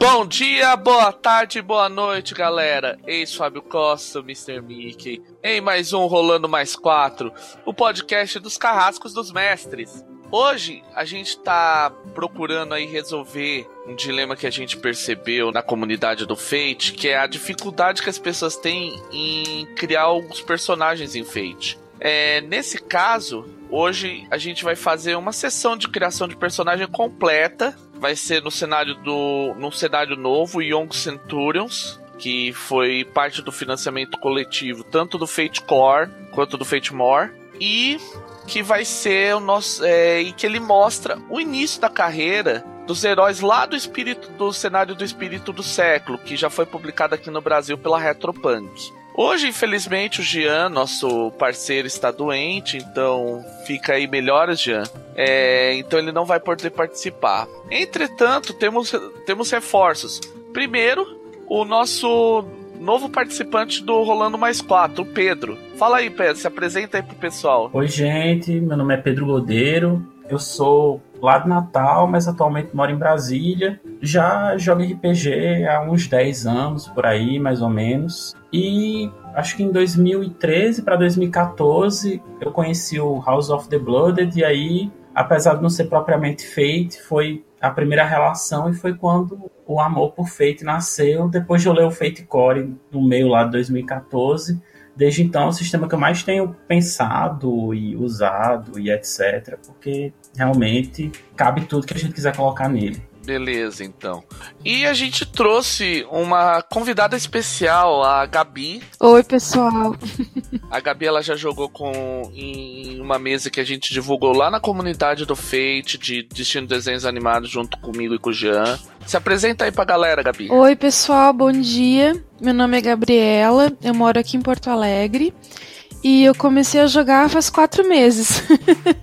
Bom dia, boa tarde, boa noite, galera. Eis Fábio Costa, Mr. Mickey, em mais um Rolando Mais Quatro, o podcast dos carrascos dos mestres. Hoje a gente tá procurando aí resolver um dilema que a gente percebeu na comunidade do Fate, que é a dificuldade que as pessoas têm em criar alguns personagens em Fate. É, nesse caso, hoje a gente vai fazer uma sessão de criação de personagem completa. Vai ser no cenário do. num cenário novo, Young Centurions, que foi parte do financiamento coletivo, tanto do Fate Core quanto do Fate More. E que vai ser o nosso. É, e que ele mostra o início da carreira dos heróis lá do espírito do cenário do espírito do século, que já foi publicado aqui no Brasil pela Retropunk. Hoje, infelizmente, o Jean, nosso parceiro, está doente, então fica aí melhoras, Jean. É, então ele não vai poder participar. Entretanto, temos, temos reforços. Primeiro, o nosso novo participante do Rolando Mais 4, o Pedro. Fala aí, Pedro, se apresenta aí pro pessoal. Oi, gente, meu nome é Pedro Godeiro, eu sou lá de Natal, mas atualmente moro em Brasília. Já jogo RPG há uns 10 anos, por aí, mais ou menos. E acho que em 2013 para 2014 eu conheci o House of the Blooded, e aí, apesar de não ser propriamente Fate, foi a primeira relação e foi quando o amor por Fate nasceu. Depois de eu ler o Fate Core no meio lá de 2014, desde então é o sistema que eu mais tenho pensado e usado e etc, porque realmente cabe tudo que a gente quiser colocar nele. Beleza, então. E a gente trouxe uma convidada especial, a Gabi. Oi, pessoal. A Gabi ela já jogou com em uma mesa que a gente divulgou lá na comunidade do Fate de Destino Desenhos Animados junto comigo e com o Jean. Se apresenta aí pra galera, Gabi. Oi, pessoal, bom dia. Meu nome é Gabriela, eu moro aqui em Porto Alegre. E eu comecei a jogar faz quatro meses.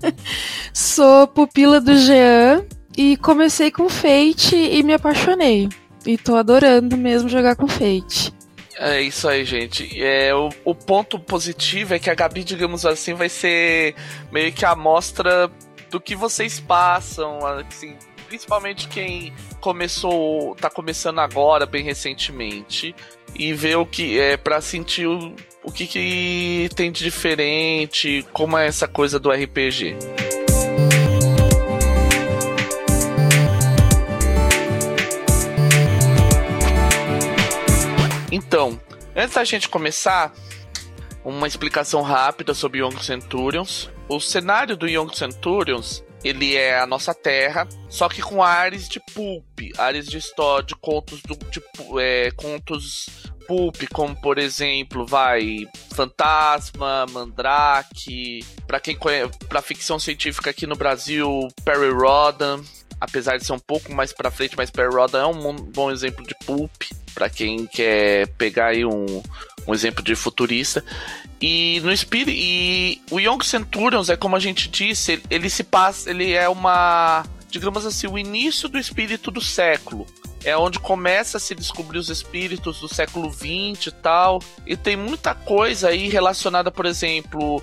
Sou pupila do Jean e comecei com Fate e me apaixonei. E tô adorando mesmo jogar com Fate. É isso aí, gente. É, o, o ponto positivo é que a Gabi, digamos assim, vai ser meio que a amostra do que vocês passam, assim, principalmente quem começou, tá começando agora, bem recentemente, e ver o que é para sentir o, o que, que tem de diferente, como é essa coisa do RPG. Então, antes da gente começar, uma explicação rápida sobre Young Centurions. O cenário do Young Centurions ele é a nossa terra, só que com ares de pulp, ares de história, de contos do de, é, contos pulp, como por exemplo, vai Fantasma, Mandrake, para quem conhece, para ficção científica aqui no Brasil, Perry Rodan, apesar de ser um pouco mais para frente, mas Perry Rodan é um bom exemplo de pulp para quem quer pegar aí um, um exemplo de futurista. E no Spirit, e o Young Centurions é como a gente disse, ele, ele se passa, ele é uma, digamos assim, o início do espírito do século é onde começa a se descobrir os espíritos do século XX e tal. E tem muita coisa aí relacionada, por exemplo,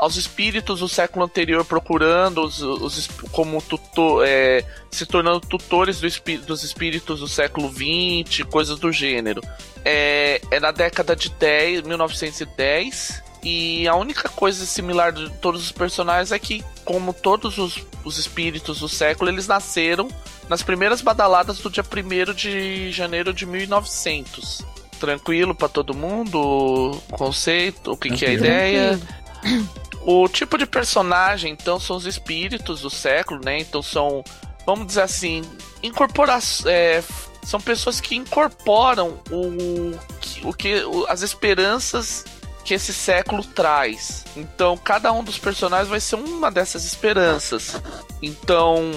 aos espíritos do século anterior procurando os, os como tutor, é, se tornando tutores do espí dos espíritos do século XX, coisas do gênero. É, é na década de 10, 1910. E a única coisa similar de todos os personagens é que, como todos os, os espíritos do século, eles nasceram nas primeiras badaladas do dia 1 de janeiro de 1900. Tranquilo para todo mundo? Conceito? O que, que é a ideia? O tipo de personagem, então, são os espíritos do século, né? Então são, vamos dizer assim, incorporações. É, são pessoas que incorporam o, o que as esperanças que esse século traz. Então, cada um dos personagens vai ser uma dessas esperanças. Então,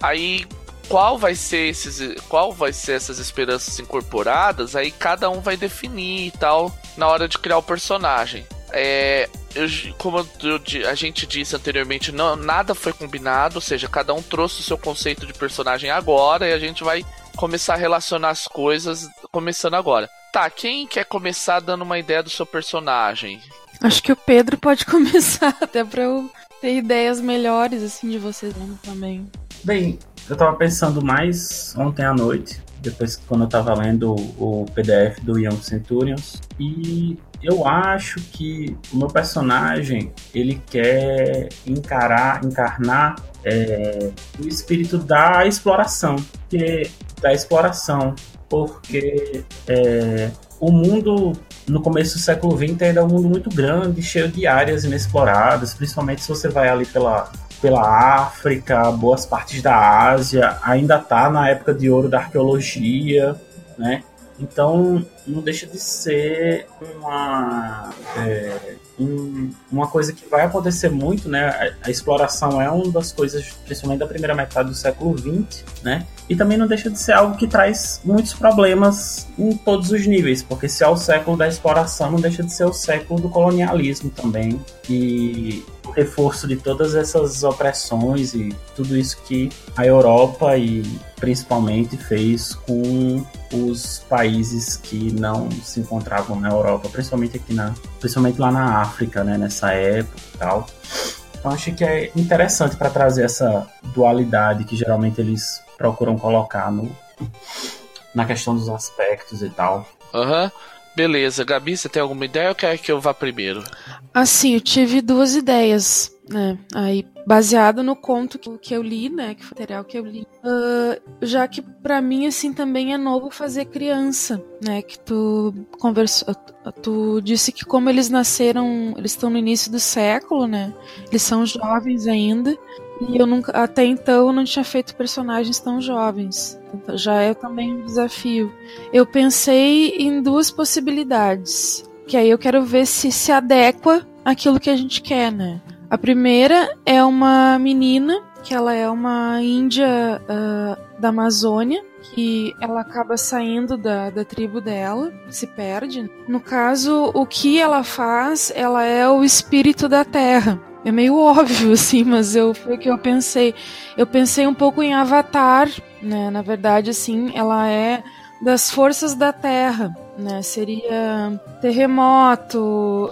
aí qual vai ser esses qual vai ser essas esperanças incorporadas, aí cada um vai definir e tal na hora de criar o personagem. É, eu, como eu, a gente disse anteriormente, não, nada foi combinado, ou seja, cada um trouxe o seu conceito de personagem agora e a gente vai começar a relacionar as coisas começando agora. Tá, quem quer começar dando uma ideia do seu personagem? Acho que o Pedro pode começar, até pra eu ter ideias melhores, assim, de vocês também. Bem, eu tava pensando mais ontem à noite, depois quando eu tava lendo o PDF do Young Centurions, e eu acho que o meu personagem ele quer encarar, encarnar é, o espírito da exploração, que da exploração, porque é, o mundo no começo do século XX ainda é um mundo muito grande, cheio de áreas inexploradas, principalmente se você vai ali pela, pela África, boas partes da Ásia, ainda está na época de ouro da arqueologia, né? Então não deixa de ser uma é, um, uma coisa que vai acontecer muito, né? A, a, exploração é uma das coisas, principalmente da primeira metade do século XX, né? E também não deixa de ser algo que traz muitos problemas em todos os níveis, porque se é o século da exploração, não deixa de ser o século do colonialismo também. E o reforço de todas essas opressões e tudo isso que a Europa e principalmente fez com os países que não se encontravam na Europa, principalmente aqui na, principalmente lá na África, né, nessa época e tal. Então acho que é interessante para trazer essa dualidade que geralmente eles procuram colocar no, na questão dos aspectos e tal. Aham. Uhum. Beleza, Gabi, você tem alguma ideia ou quer que eu vá primeiro? Assim, eu tive duas ideias, né? Aí, baseado no conto que eu li, né? Que foi o material que eu li. Uh, já que para mim, assim, também é novo fazer criança, né? Que tu conversou. Tu disse que como eles nasceram, eles estão no início do século, né? Eles são jovens ainda. E eu nunca, até então, não tinha feito personagens tão jovens. Então, já é também um desafio. Eu pensei em duas possibilidades, que aí eu quero ver se se adequa àquilo que a gente quer, né? A primeira é uma menina que ela é uma índia uh, da Amazônia que ela acaba saindo da, da tribo dela, se perde. No caso, o que ela faz, ela é o espírito da terra. É meio óbvio, assim, mas eu, foi o que eu pensei. Eu pensei um pouco em Avatar, né? Na verdade, assim, ela é das forças da Terra, né? Seria terremoto.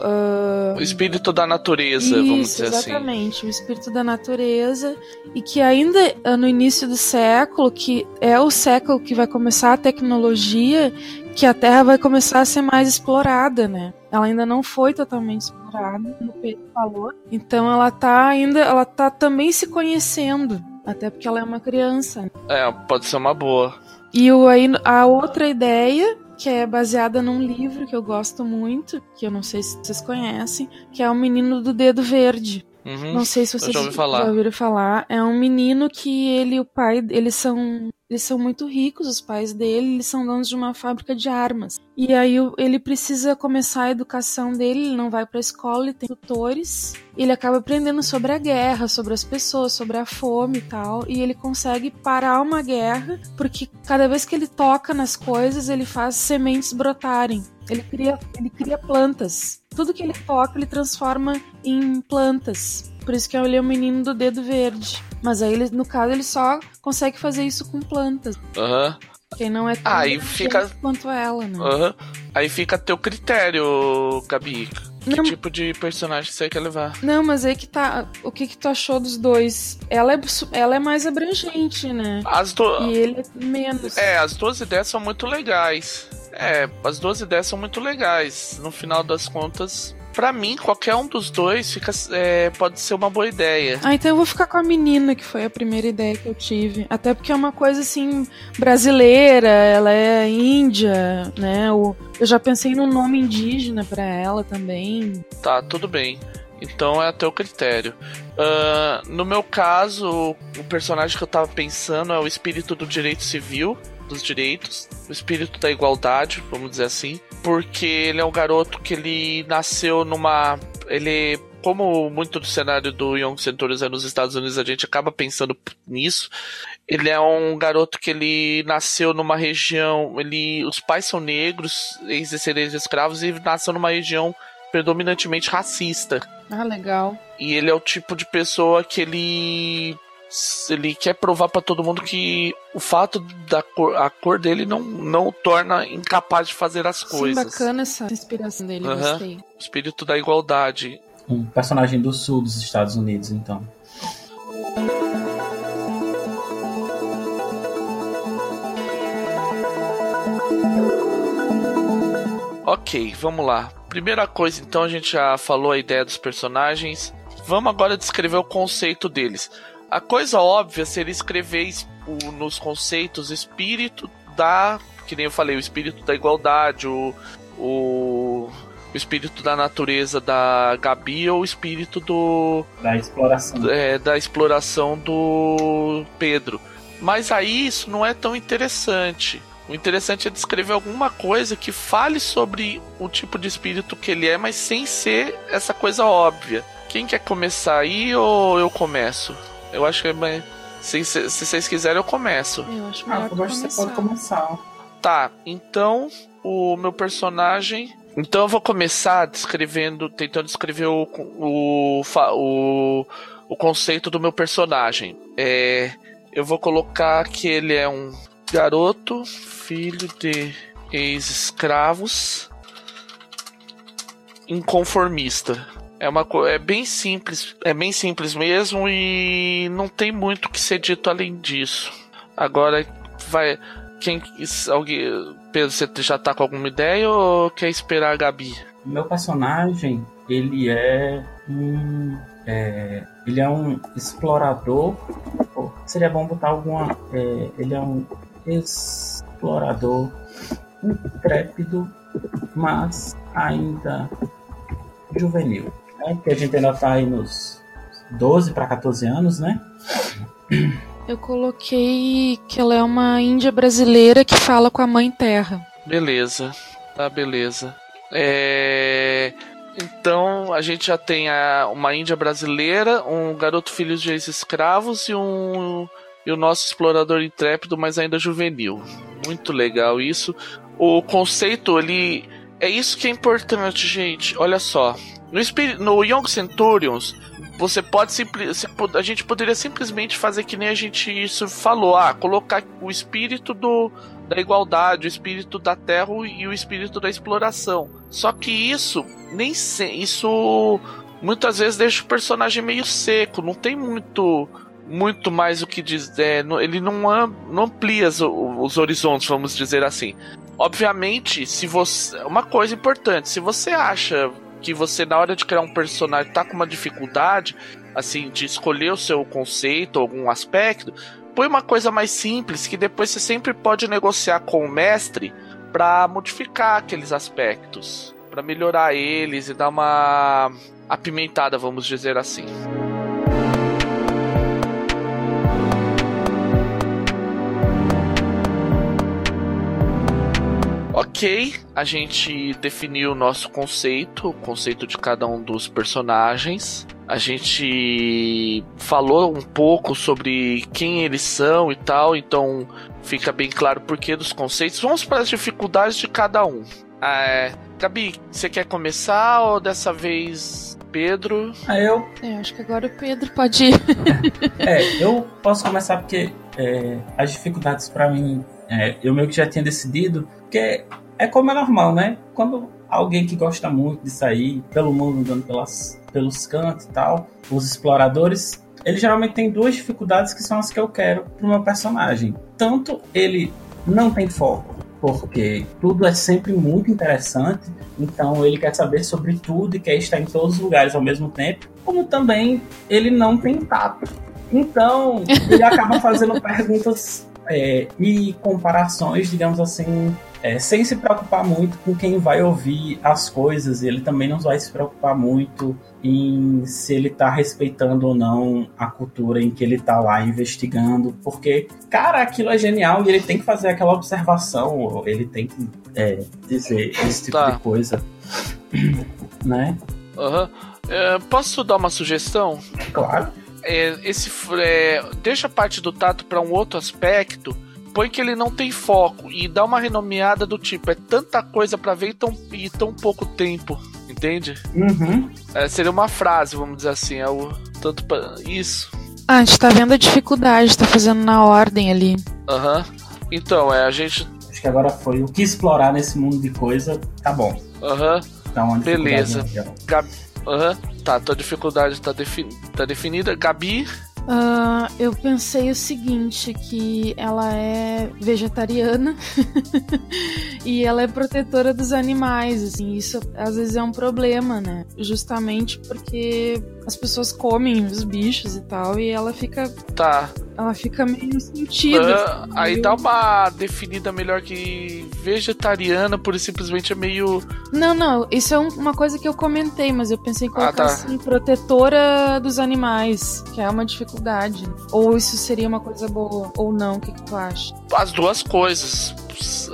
Uh... O espírito da natureza, Isso, vamos dizer exatamente, assim. Exatamente, o espírito da natureza. E que ainda ah, no início do século, que é o século que vai começar a tecnologia, que a Terra vai começar a ser mais explorada, né? Ela ainda não foi totalmente explorada, como o Pedro falou. Então ela tá ainda, ela tá também se conhecendo, até porque ela é uma criança. É, pode ser uma boa. E o, aí, a outra ideia que é baseada num livro que eu gosto muito, que eu não sei se vocês conhecem, que é O Menino do Dedo Verde. Uhum, não sei se vocês já, já ouviram falar. É um menino que ele e o pai, eles são eles são muito ricos, os pais dele, eles são donos de uma fábrica de armas. E aí ele precisa começar a educação dele, ele não vai para a escola, ele tem tutores. Ele acaba aprendendo sobre a guerra, sobre as pessoas, sobre a fome e tal, e ele consegue parar uma guerra, porque cada vez que ele toca nas coisas, ele faz sementes brotarem. Ele cria, ele cria plantas. Tudo que ele toca, ele transforma em plantas. Por isso que ele é o menino do dedo verde. Mas aí, ele, no caso, ele só consegue fazer isso com plantas. Aham. Uhum. Quem não é tão aí fica quanto ela, né? Uhum. Aí fica a teu critério, Gabi. Que não, tipo de personagem você quer levar? Não, mas aí que tá. O que, que tu achou dos dois? Ela é, ela é mais abrangente, né? As do... E ele é menos. É, as duas ideias são muito legais. É, as duas ideias são muito legais. No final das contas, para mim, qualquer um dos dois fica, é, pode ser uma boa ideia. Ah, então eu vou ficar com a menina, que foi a primeira ideia que eu tive. Até porque é uma coisa assim, brasileira, ela é índia, né? Eu já pensei num nome indígena para ela também. Tá, tudo bem. Então é até o critério. Uh, no meu caso, o personagem que eu tava pensando é o espírito do direito civil dos direitos, o espírito da igualdade, vamos dizer assim, porque ele é um garoto que ele nasceu numa. Ele como muito do cenário do Young Centurions é nos Estados Unidos, a gente acaba pensando nisso. Ele é um garoto que ele nasceu numa região, ele, os pais são negros, ex-descendentes de escravos e nasceu numa região predominantemente racista. Ah, legal. E ele é o tipo de pessoa que ele ele quer provar para todo mundo que o fato da cor, a cor dele não, não o torna incapaz de fazer as coisas. Sim, bacana essa inspiração dele, uhum. gostei. Espírito da igualdade. um personagem do sul dos Estados Unidos, então. Ok, vamos lá. Primeira coisa, então, a gente já falou a ideia dos personagens. Vamos agora descrever o conceito deles. A coisa óbvia seria escrever o, nos conceitos espírito da. Que nem eu falei, o espírito da igualdade, o, o, o espírito da natureza da Gabi ou o espírito do. Da exploração. É, da exploração do Pedro. Mas aí isso não é tão interessante. O interessante é descrever alguma coisa que fale sobre o tipo de espírito que ele é, mas sem ser essa coisa óbvia. Quem quer começar aí ou eu começo? Eu acho que é Se, se, se vocês quiserem, eu começo. Eu acho que Ah, eu acho que você pode começar. Tá, então o meu personagem. Então eu vou começar descrevendo, tentando descrever o, o, o, o conceito do meu personagem. É, eu vou colocar que ele é um garoto, filho de ex-escravos, inconformista. É uma é bem simples, é bem simples mesmo e não tem muito que ser dito além disso. Agora vai quem alguém Pedro, você já tá com alguma ideia ou quer esperar a Gabi? Meu personagem, ele é um é, ele é um explorador. Seria bom botar alguma. É, ele é um explorador intrépido, mas ainda juvenil. Né? Porque a gente ainda tá aí nos 12 para 14 anos, né? Eu coloquei que ela é uma índia brasileira que fala com a mãe terra. Beleza, tá beleza. É... Então a gente já tem a, uma índia brasileira, um garoto filho de ex-escravos e um e o nosso explorador intrépido, mas ainda juvenil. Muito legal isso. O conceito ali é isso que é importante, gente. Olha só, no, no Young Centurions você pode simplesmente. A gente poderia simplesmente fazer que nem a gente isso falou. Ah, colocar o espírito do, da igualdade, o espírito da terra e o espírito da exploração. Só que isso nem se, isso muitas vezes deixa o personagem meio seco, não tem muito muito mais o que dizer, é, ele não, amplia os, os horizontes, vamos dizer assim. Obviamente, se você, uma coisa importante, se você acha que você na hora de criar um personagem tá com uma dificuldade, assim, de escolher o seu conceito, algum aspecto, põe uma coisa mais simples que depois você sempre pode negociar com o mestre para modificar aqueles aspectos, para melhorar eles e dar uma apimentada, vamos dizer assim. Ok, a gente definiu o nosso conceito, o conceito de cada um dos personagens. A gente falou um pouco sobre quem eles são e tal, então fica bem claro o porquê dos conceitos. Vamos para as dificuldades de cada um. É, Gabi, você quer começar ou dessa vez Pedro? Ah, eu. É, acho que agora o Pedro pode ir. é, eu posso começar porque é, as dificuldades para mim, é, eu meio que já tinha decidido, porque é como é normal, né? Quando alguém que gosta muito de sair pelo mundo, andando pelas, pelos cantos e tal, os exploradores, ele geralmente tem duas dificuldades que são as que eu quero pro meu personagem. Tanto ele não tem foco, porque tudo é sempre muito interessante, então ele quer saber sobre tudo e quer estar em todos os lugares ao mesmo tempo, como também ele não tem tato. Então, ele acaba fazendo perguntas é, e comparações, digamos assim, é, sem se preocupar muito com quem vai ouvir as coisas. Ele também não vai se preocupar muito em se ele está respeitando ou não a cultura em que ele está lá investigando, porque, cara, aquilo é genial e ele tem que fazer aquela observação, ele tem que é, dizer esse tipo tá. de coisa, né? Uhum. É, posso dar uma sugestão? Claro. É, esse, é, deixa a parte do tato para um outro aspecto põe que ele não tem foco e dá uma renomeada do tipo, é tanta coisa para ver e tão, e tão pouco tempo, entende? Uhum. É, seria uma frase, vamos dizer assim, é o tanto pra, isso. Ah, a gente tá vendo a dificuldade, tá fazendo na ordem ali. Aham. Uhum. Então, é, a gente. Acho que agora foi o que explorar nesse mundo de coisa, tá bom. Aham. Uhum. Então, Beleza. Gab... Uhum. Tá, tua dificuldade tá, defini tá definida. Gabi? Uh, eu pensei o seguinte, que ela é vegetariana e ela é protetora dos animais, assim, isso às vezes é um problema, né? Justamente porque as pessoas comem os bichos e tal, e ela fica. Tá. Ela fica meio sentida. Uh, aí dá uma definida melhor que vegetariana, por simplesmente é meio. Não, não, isso é um, uma coisa que eu comentei, mas eu pensei em colocar ah, tá. assim, protetora dos animais, que é uma dificuldade. Ou isso seria uma coisa boa, ou não, o que, que tu acha? As duas coisas.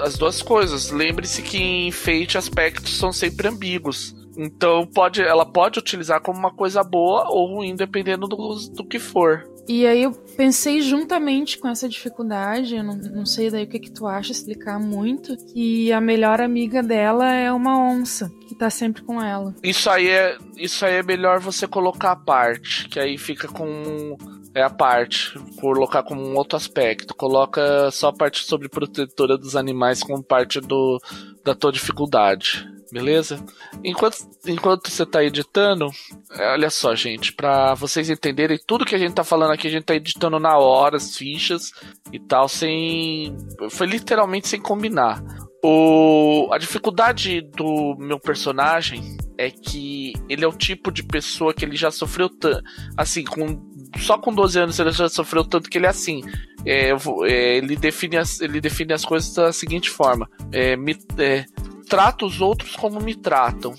As duas coisas. Lembre-se que em enfeite aspectos são sempre ambíguos. Então pode, ela pode utilizar como uma coisa boa ou ruim, dependendo do, do que for. E aí eu pensei juntamente com essa dificuldade, eu não, não sei daí o que, que tu acha explicar muito, que a melhor amiga dela é uma onça, que tá sempre com ela. Isso aí é, isso aí é melhor você colocar a parte, que aí fica com é a parte, colocar como um outro aspecto. Coloca só a parte sobre protetora dos animais como parte do, da tua dificuldade beleza? Enquanto, enquanto você tá editando, é, olha só, gente, para vocês entenderem tudo que a gente tá falando aqui, a gente tá editando na hora as fichas e tal, sem. Foi literalmente sem combinar. O, a dificuldade do meu personagem é que ele é o tipo de pessoa que ele já sofreu tanto. Assim, com, só com 12 anos ele já sofreu tanto que ele é assim. É, é, ele, define as, ele define as coisas da seguinte forma: é, me, é, trata os outros como me tratam.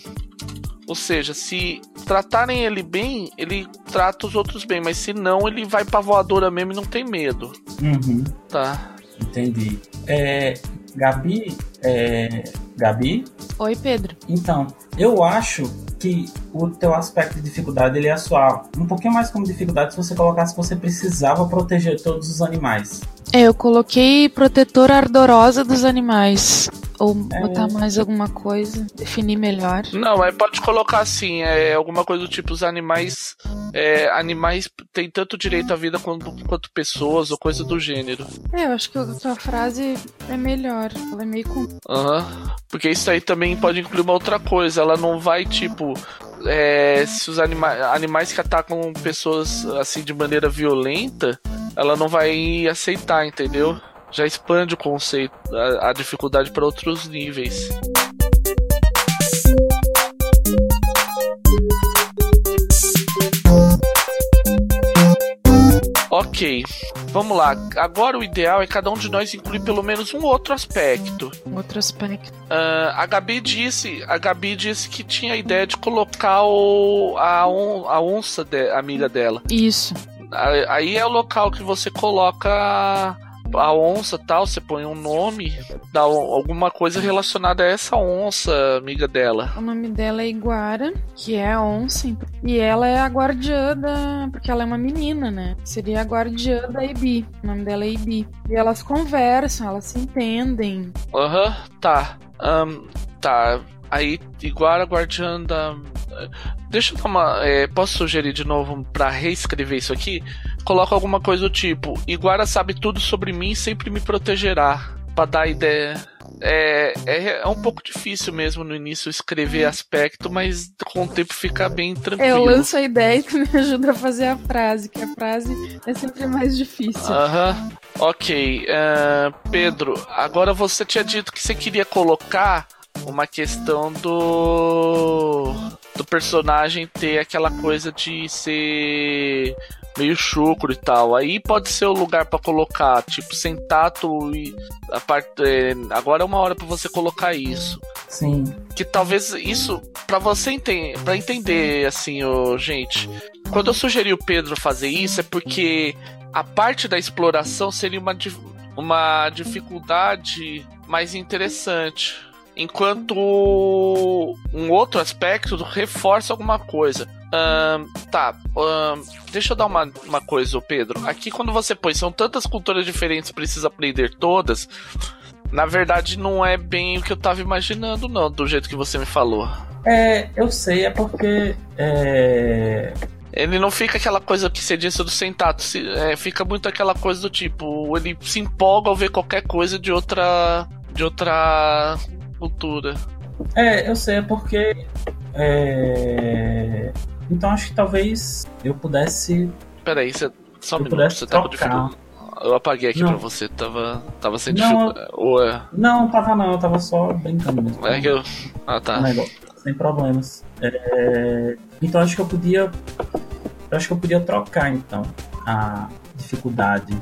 Ou seja, se tratarem ele bem, ele trata os outros bem, mas se não, ele vai pra voadora mesmo e não tem medo. Uhum. Tá. Entendi. É, Gabi, é, Gabi? Oi, Pedro. Então, eu acho que o teu aspecto de dificuldade ele ia soar um pouquinho mais como dificuldade se você colocasse que você precisava proteger todos os animais. É, eu coloquei protetora ardorosa dos animais. Ou é... botar mais alguma coisa, definir melhor. Não, é, pode colocar assim, é alguma coisa do tipo, os animais. É, animais têm tanto direito à vida quanto, quanto pessoas, ou coisa do gênero. É, eu acho que a sua frase é melhor. Ela é meio. Aham. Uhum. Porque isso aí também pode incluir uma outra coisa. Ela não vai, tipo. É, se os anima animais que atacam pessoas assim de maneira violenta, ela não vai aceitar, entendeu? Já expande o conceito, a, a dificuldade para outros níveis. Ok, vamos lá. Agora o ideal é cada um de nós incluir pelo menos um outro aspecto. Outro aspecto. Uh, a Gabi disse, a Gabi disse que tinha a ideia de colocar o, a, on, a onça de, amiga dela. Isso. Aí é o local que você coloca a onça tal, você põe um nome, dá alguma coisa relacionada a essa onça, amiga dela. O nome dela é Iguara, que é a onça, e ela é a guardiã da. Porque ela é uma menina, né? Seria a guardiã da Ibi. O nome dela é Ibi. E elas conversam, elas se entendem. Aham, uhum, tá. Um, tá. Aí, Iguara, guardiã da. Deixa eu dar uma. É, posso sugerir de novo para reescrever isso aqui? Coloca alguma coisa do tipo: Iguara sabe tudo sobre mim e sempre me protegerá. Pra dar ideia. É, é, é, um pouco difícil mesmo no início escrever aspecto, mas com o tempo fica bem tranquilo. Eu lanço a ideia e tu me ajuda a fazer a frase, que a frase é sempre mais difícil. Aham. Ok. Uh, Pedro, agora você tinha dito que você queria colocar uma questão do do personagem ter aquela coisa de ser meio chucro e tal. Aí pode ser o lugar para colocar, tipo, sem tato e a parte. É, agora é uma hora para você colocar isso. Sim. Que talvez isso, para você entender, para entender assim, oh, gente, quando eu sugeri o Pedro fazer isso é porque a parte da exploração seria uma, uma dificuldade mais interessante enquanto um outro aspecto reforça alguma coisa. Um, tá, um, deixa eu dar uma, uma coisa, Pedro. Aqui, quando você põe, são tantas culturas diferentes, precisa aprender todas. Na verdade, não é bem o que eu tava imaginando, não, do jeito que você me falou. É, eu sei, é porque. É... Ele não fica aquela coisa que você disse do sentado, é, fica muito aquela coisa do tipo, ele se empolga ao ver qualquer coisa de outra. de outra cultura. É, eu sei, é porque. É... Então acho que talvez eu pudesse. Peraí, você, só um eu minuto, você tá com trocar. dificuldade. Eu apaguei aqui Não. pra você, tava, tava sem dificuldade. Ou é, Não, tava não, eu tava só brincando mesmo. é que eu. Ah, tá. Negócio, sem problemas. É, Então acho que eu podia. Eu acho que eu podia trocar então a dificuldade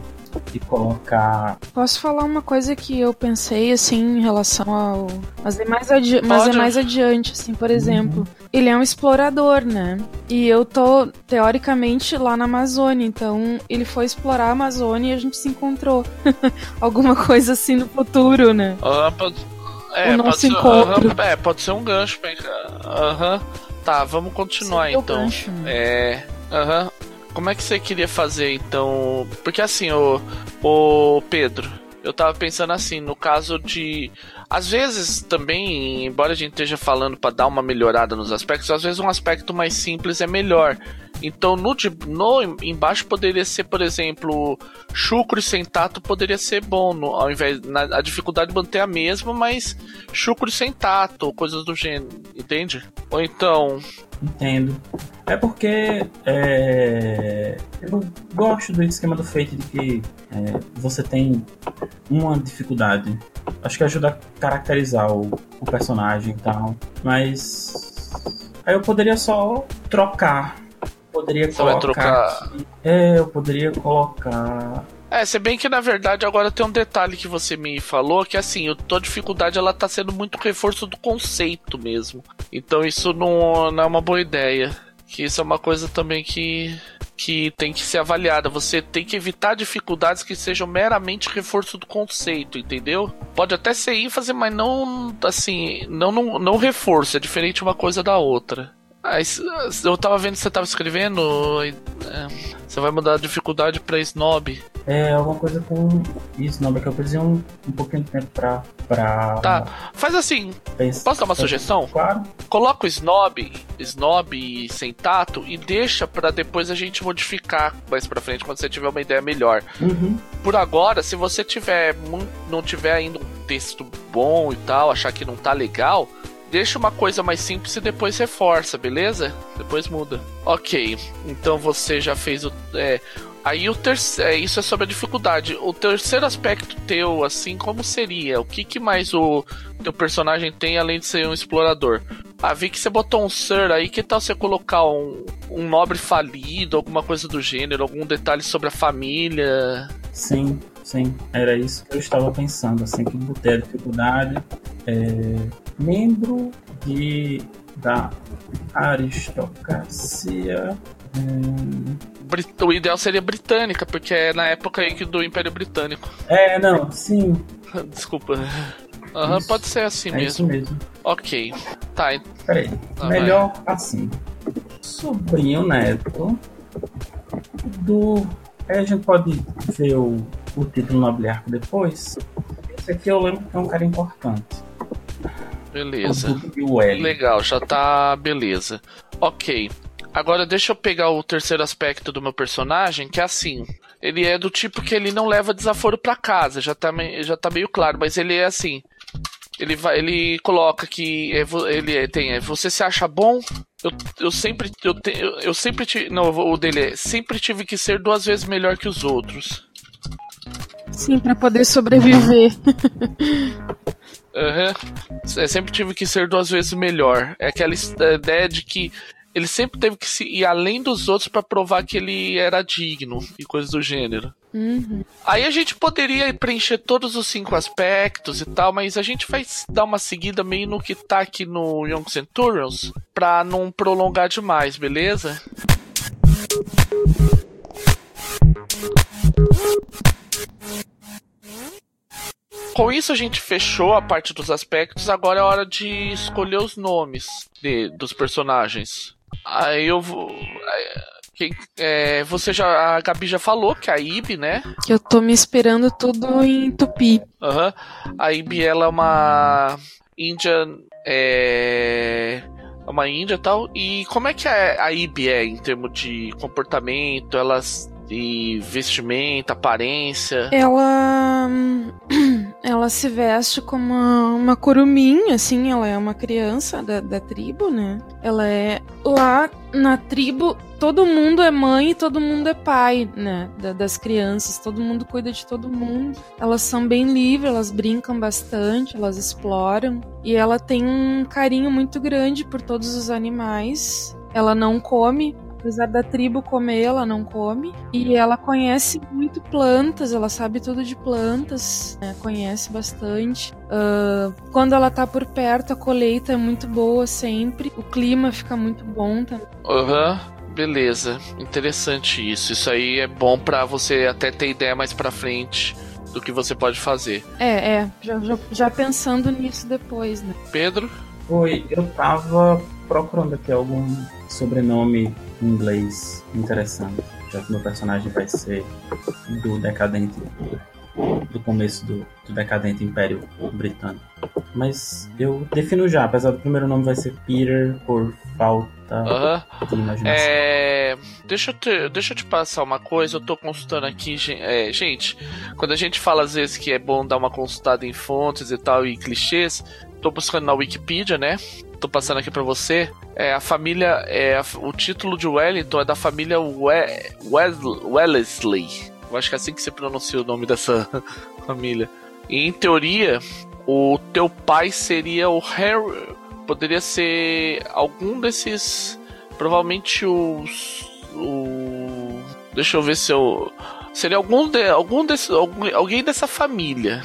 e colocar. Posso falar uma coisa que eu pensei, assim, em relação ao. Mas é mais, adi... mas é Pode. mais adiante, assim, por exemplo. Ele é um explorador, né? E eu tô, teoricamente, lá na Amazônia. Então, ele foi explorar a Amazônia e a gente se encontrou. Alguma coisa assim no futuro, né? Ah, pode, é, O pode nosso ser, encontro. aham, é, pode ser um gancho. pra- Aham. Tá, vamos continuar Seria o então. gancho, né? É. Aham. Como é que você queria fazer então? Porque assim, o, o Pedro, eu tava pensando assim, no caso de. Às vezes também, embora a gente esteja falando pra dar uma melhorada nos aspectos, às vezes um aspecto mais simples é melhor. Então no, no embaixo poderia ser, por exemplo, chucro e sem tato poderia ser bom, no- ao invés na, a dificuldade manter a mesma, mas chucro e sem tato, ou coisas do gênero, entende? Ou então, Entendo. É porque é, eu gosto do esquema do Fate de que é, você tem uma dificuldade. Acho que ajuda caracterizar o, o personagem e tal. Mas aí eu poderia só trocar. Poderia Você colocar. É, eu poderia colocar. É, se bem que na verdade agora tem um detalhe que você me falou, que assim, a tua dificuldade ela tá sendo muito reforço do conceito mesmo. Então isso não, não é uma boa ideia. Que isso é uma coisa também que, que tem que ser avaliada. Você tem que evitar dificuldades que sejam meramente reforço do conceito, entendeu? Pode até ser ênfase, mas não assim, não, não, não reforço, é diferente uma coisa da outra. Ah, isso- eu tava vendo que você tava escrevendo. é, você vai mudar a dificuldade pra snob. É alguma coisa com não, porque eu precisei um, um pouquinho de tempo pra. pra Tá, faz assim. Posso dar uma sugestão? Claro. Coloca o snob, snob sem tato e deixa pra depois a gente modificar mais pra frente quando você tiver uma ideia melhor. Uhum. Por agora, se você tiver não tiver ainda um texto bom e tal, achar que não tá legal, deixa uma coisa mais simples e depois reforça, beleza? Depois muda. Ok, então você já fez o. é, aí o terceiro. isso é sobre a dificuldade. O terceiro aspecto teu, assim, como seria? O que, que mais o teu personagem tem além de ser um explorador? Ah, vi que você botou um Sir aí, que tal você colocar um, um nobre falido, alguma coisa do gênero, algum detalhe sobre a família? Sim, sim. Era isso que eu estava pensando, assim, que botei a dificuldade. É, membro de, da aristocracia. Brit- O ideal seria britânica, porque é na época aí que do Império Britânico. É, não, sim. Desculpa. Aham, pode ser assim É isso mesmo. mesmo. Ok. Tá, Peraí. Tá, melhor assim. Sobrinho neto do. Aí a gente pode ver o, o título nobiliarco depois. Esse aqui eu lembro que é um cara importante. beleza. Legal, já tá beleza. Ok. Agora deixa eu pegar o terceiro aspecto do meu personagem, que é assim. Ele é do tipo que ele não leva desaforo pra casa, já tá, já tá meio claro, mas ele é assim. Ele vai, ele coloca que é ele é- tem, é, você se acha bom? Eu, eu sempre eu, te, eu, eu sempre tive, não, o dele é sempre tive que ser duas vezes melhor que os outros. Sim, pra poder sobreviver. É, sempre tive que ser duas vezes melhor. É aquela is- ideia de que ele sempre teve que se ir além dos outros pra provar que ele era digno e coisas do gênero. Uhum. Aí a gente poderia preencher todos os cinco aspectos e tal, mas a gente vai dar uma seguida meio no que tá aqui no Young Centurions pra não prolongar demais, beleza? Com isso a gente fechou a parte dos aspectos, agora é hora de escolher os nomes de- dos personagens. Aí eu vou. quem- é, você já. A Gabi já falou que a Ibi, né? Que eu tô me esperando tudo em tupi. Aham. A Ibi, ela é uma índia. É. é Uma índia e tal. E como é que a, a Ibi é em termos de comportamento, elas. E vestimenta, aparência. Ela. Ela se veste como uma, uma curumim, assim, ela é uma criança da, da tribo, né? Ela é lá na tribo, todo mundo é mãe e todo mundo é pai, né? Da, das crianças, todo mundo cuida de todo mundo. Elas são bem livres, elas brincam bastante, elas exploram. E ela tem um carinho muito grande por todos os animais. Ela não come, apesar da tribo comer, ela não come. E ela conhece muito plantas, ela sabe tudo de plantas, né? conhece bastante. Uh, quando ela tá por perto, a colheita é muito boa sempre. O clima fica muito bom também. Aham. Uhum. Beleza, interessante isso. Isso aí é bom para você até ter ideia mais para frente do que você pode fazer. É, é, já, já, já, pensando nisso depois, né? Pedro? Oi, eu tava procurando aqui algum sobrenome em inglês interessante, já que meu personagem vai ser do decadente do começo do, do, decadente Império Britânico. Mas eu defino já, apesar do primeiro nome vai ser Peter por falta uh -huh. de imaginação. É... Deixa, eu te, deixa eu te passar uma coisa, eu tô consultando aqui, é, gente, quando a gente fala às vezes que é bom dar uma consultada em fontes e tal e clichês, tô buscando na Wikipedia, né? Tô passando aqui para você. É a família, é o título de Wellington é da família We, Wellesley. Eu acho que é assim que se pronuncia o nome dessa família. E em teoria, o teu pai seria o Harry. Poderia ser algum desses. Provavelmente os. O, deixa eu ver se eu. Seria algum, de, algum desse, algum, alguém dessa família.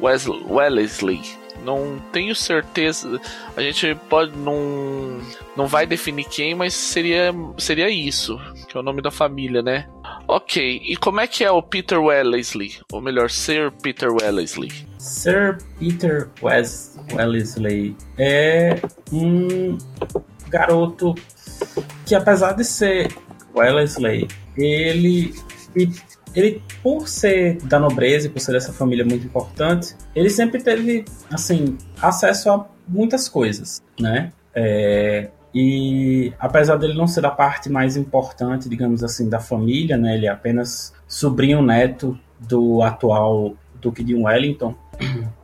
Wesley, Wellesley. Não tenho certeza. A gente pode não não vai definir quem, mas seria seria isso, que é o nome da família, né? Ok. E como é que é o Peter Wellesley? Ou melhor, Sir Peter Wellesley? Sir Peter Wes Wellesley é um garoto que apesar de ser Wellesley, ele ele, por ser da nobreza e por ser dessa família muito importante, ele sempre teve, assim, acesso a muitas coisas, né? É, e apesar dele não ser da parte mais importante, digamos assim, da família, né? Ele é apenas sobrinho neto do atual Duque de Wellington.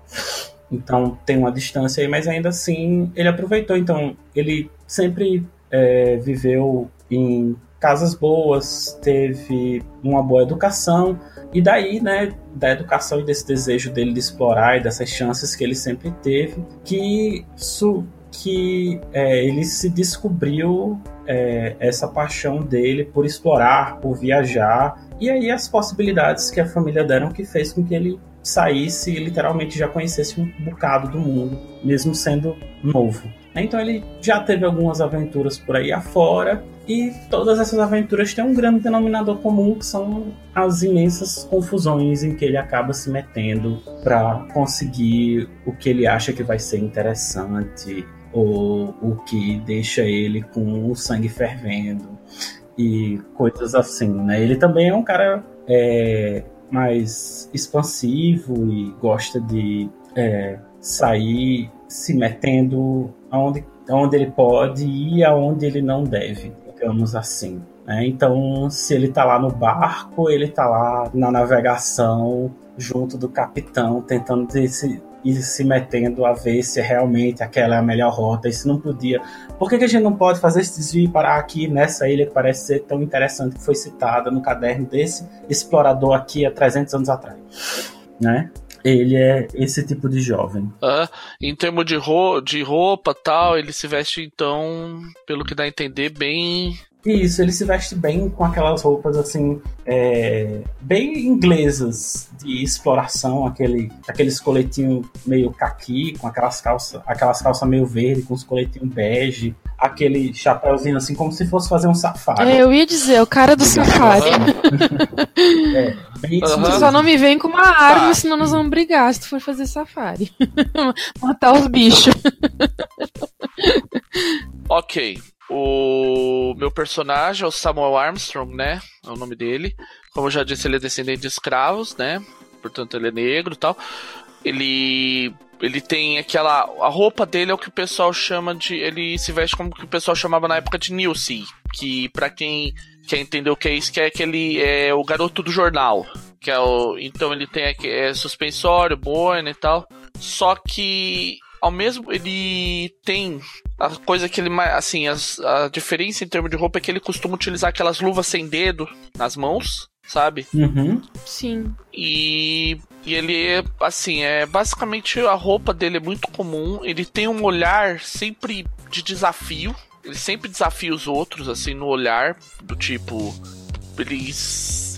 Então tem uma distância aí, mas ainda assim ele aproveitou. Então ele sempre é, viveu em casas boas, teve uma boa educação, e daí, né, da educação e desse desejo dele de explorar e dessas chances que ele sempre teve, que, su, que é, ele se descobriu é, essa paixão dele por explorar, por viajar, e aí as possibilidades que a família deram que fez com que ele saísse e literalmente já conhecesse um bocado do mundo, mesmo sendo novo. Então ele já teve algumas aventuras por aí afora, e todas essas aventuras têm um grande denominador comum, que são as imensas confusões em que ele acaba se metendo para conseguir o que ele acha que vai ser interessante ou o que deixa ele com o sangue fervendo e coisas assim, né? Ele também é um cara é, mais expansivo e gosta de é, sair se metendo aonde, aonde ele pode e aonde ele não deve digamos assim. Né? Então, se ele está lá no barco, ele está lá na navegação, junto do capitão, tentando se, ir se metendo a ver se realmente aquela é a melhor rota, e se não podia. Por que, que a gente não pode fazer esse desvio e parar aqui nessa ilha que parece ser tão interessante, que foi citada no caderno desse explorador aqui há 300 anos atrás? Né? Ele é esse tipo de jovem. Ah, em termos de, ro de roupa tal, ele se veste então, pelo que dá a entender, bem isso, ele se veste bem com aquelas roupas assim, é, bem inglesas de exploração, aquele, aqueles coletinhos meio caqui, com aquelas calças, aquelas calças meio verde, com os coletinhos bege, aquele chapéuzinho assim, como se fosse fazer um safari. É, eu ia dizer, o cara do safari. é, uhum. Só não me vem com uma arma, tá. senão nós vamos brigar se tu for fazer safari. Matar os bichos. ok. O meu personagem é o Samuel Armstrong, né? É o nome dele. Como eu já disse, ele é descendente de escravos, né? Portanto, ele é negro e tal. Ele ele tem aquela a roupa dele é o que o pessoal chama de ele se veste como que o pessoal chamava na época de newsy, que para quem quer entender o que é isso, que é aquele é o garoto do jornal, Que é o. Então ele tem aqui é suspensório, boina e tal. Só que ao mesmo ele tem a coisa que ele assim as, a diferença em termos de roupa é que ele costuma utilizar aquelas luvas sem dedo nas mãos sabe uhum. sim e, e ele assim é basicamente a roupa dele é muito comum ele tem um olhar sempre de desafio ele sempre desafia os outros assim no olhar do tipo ele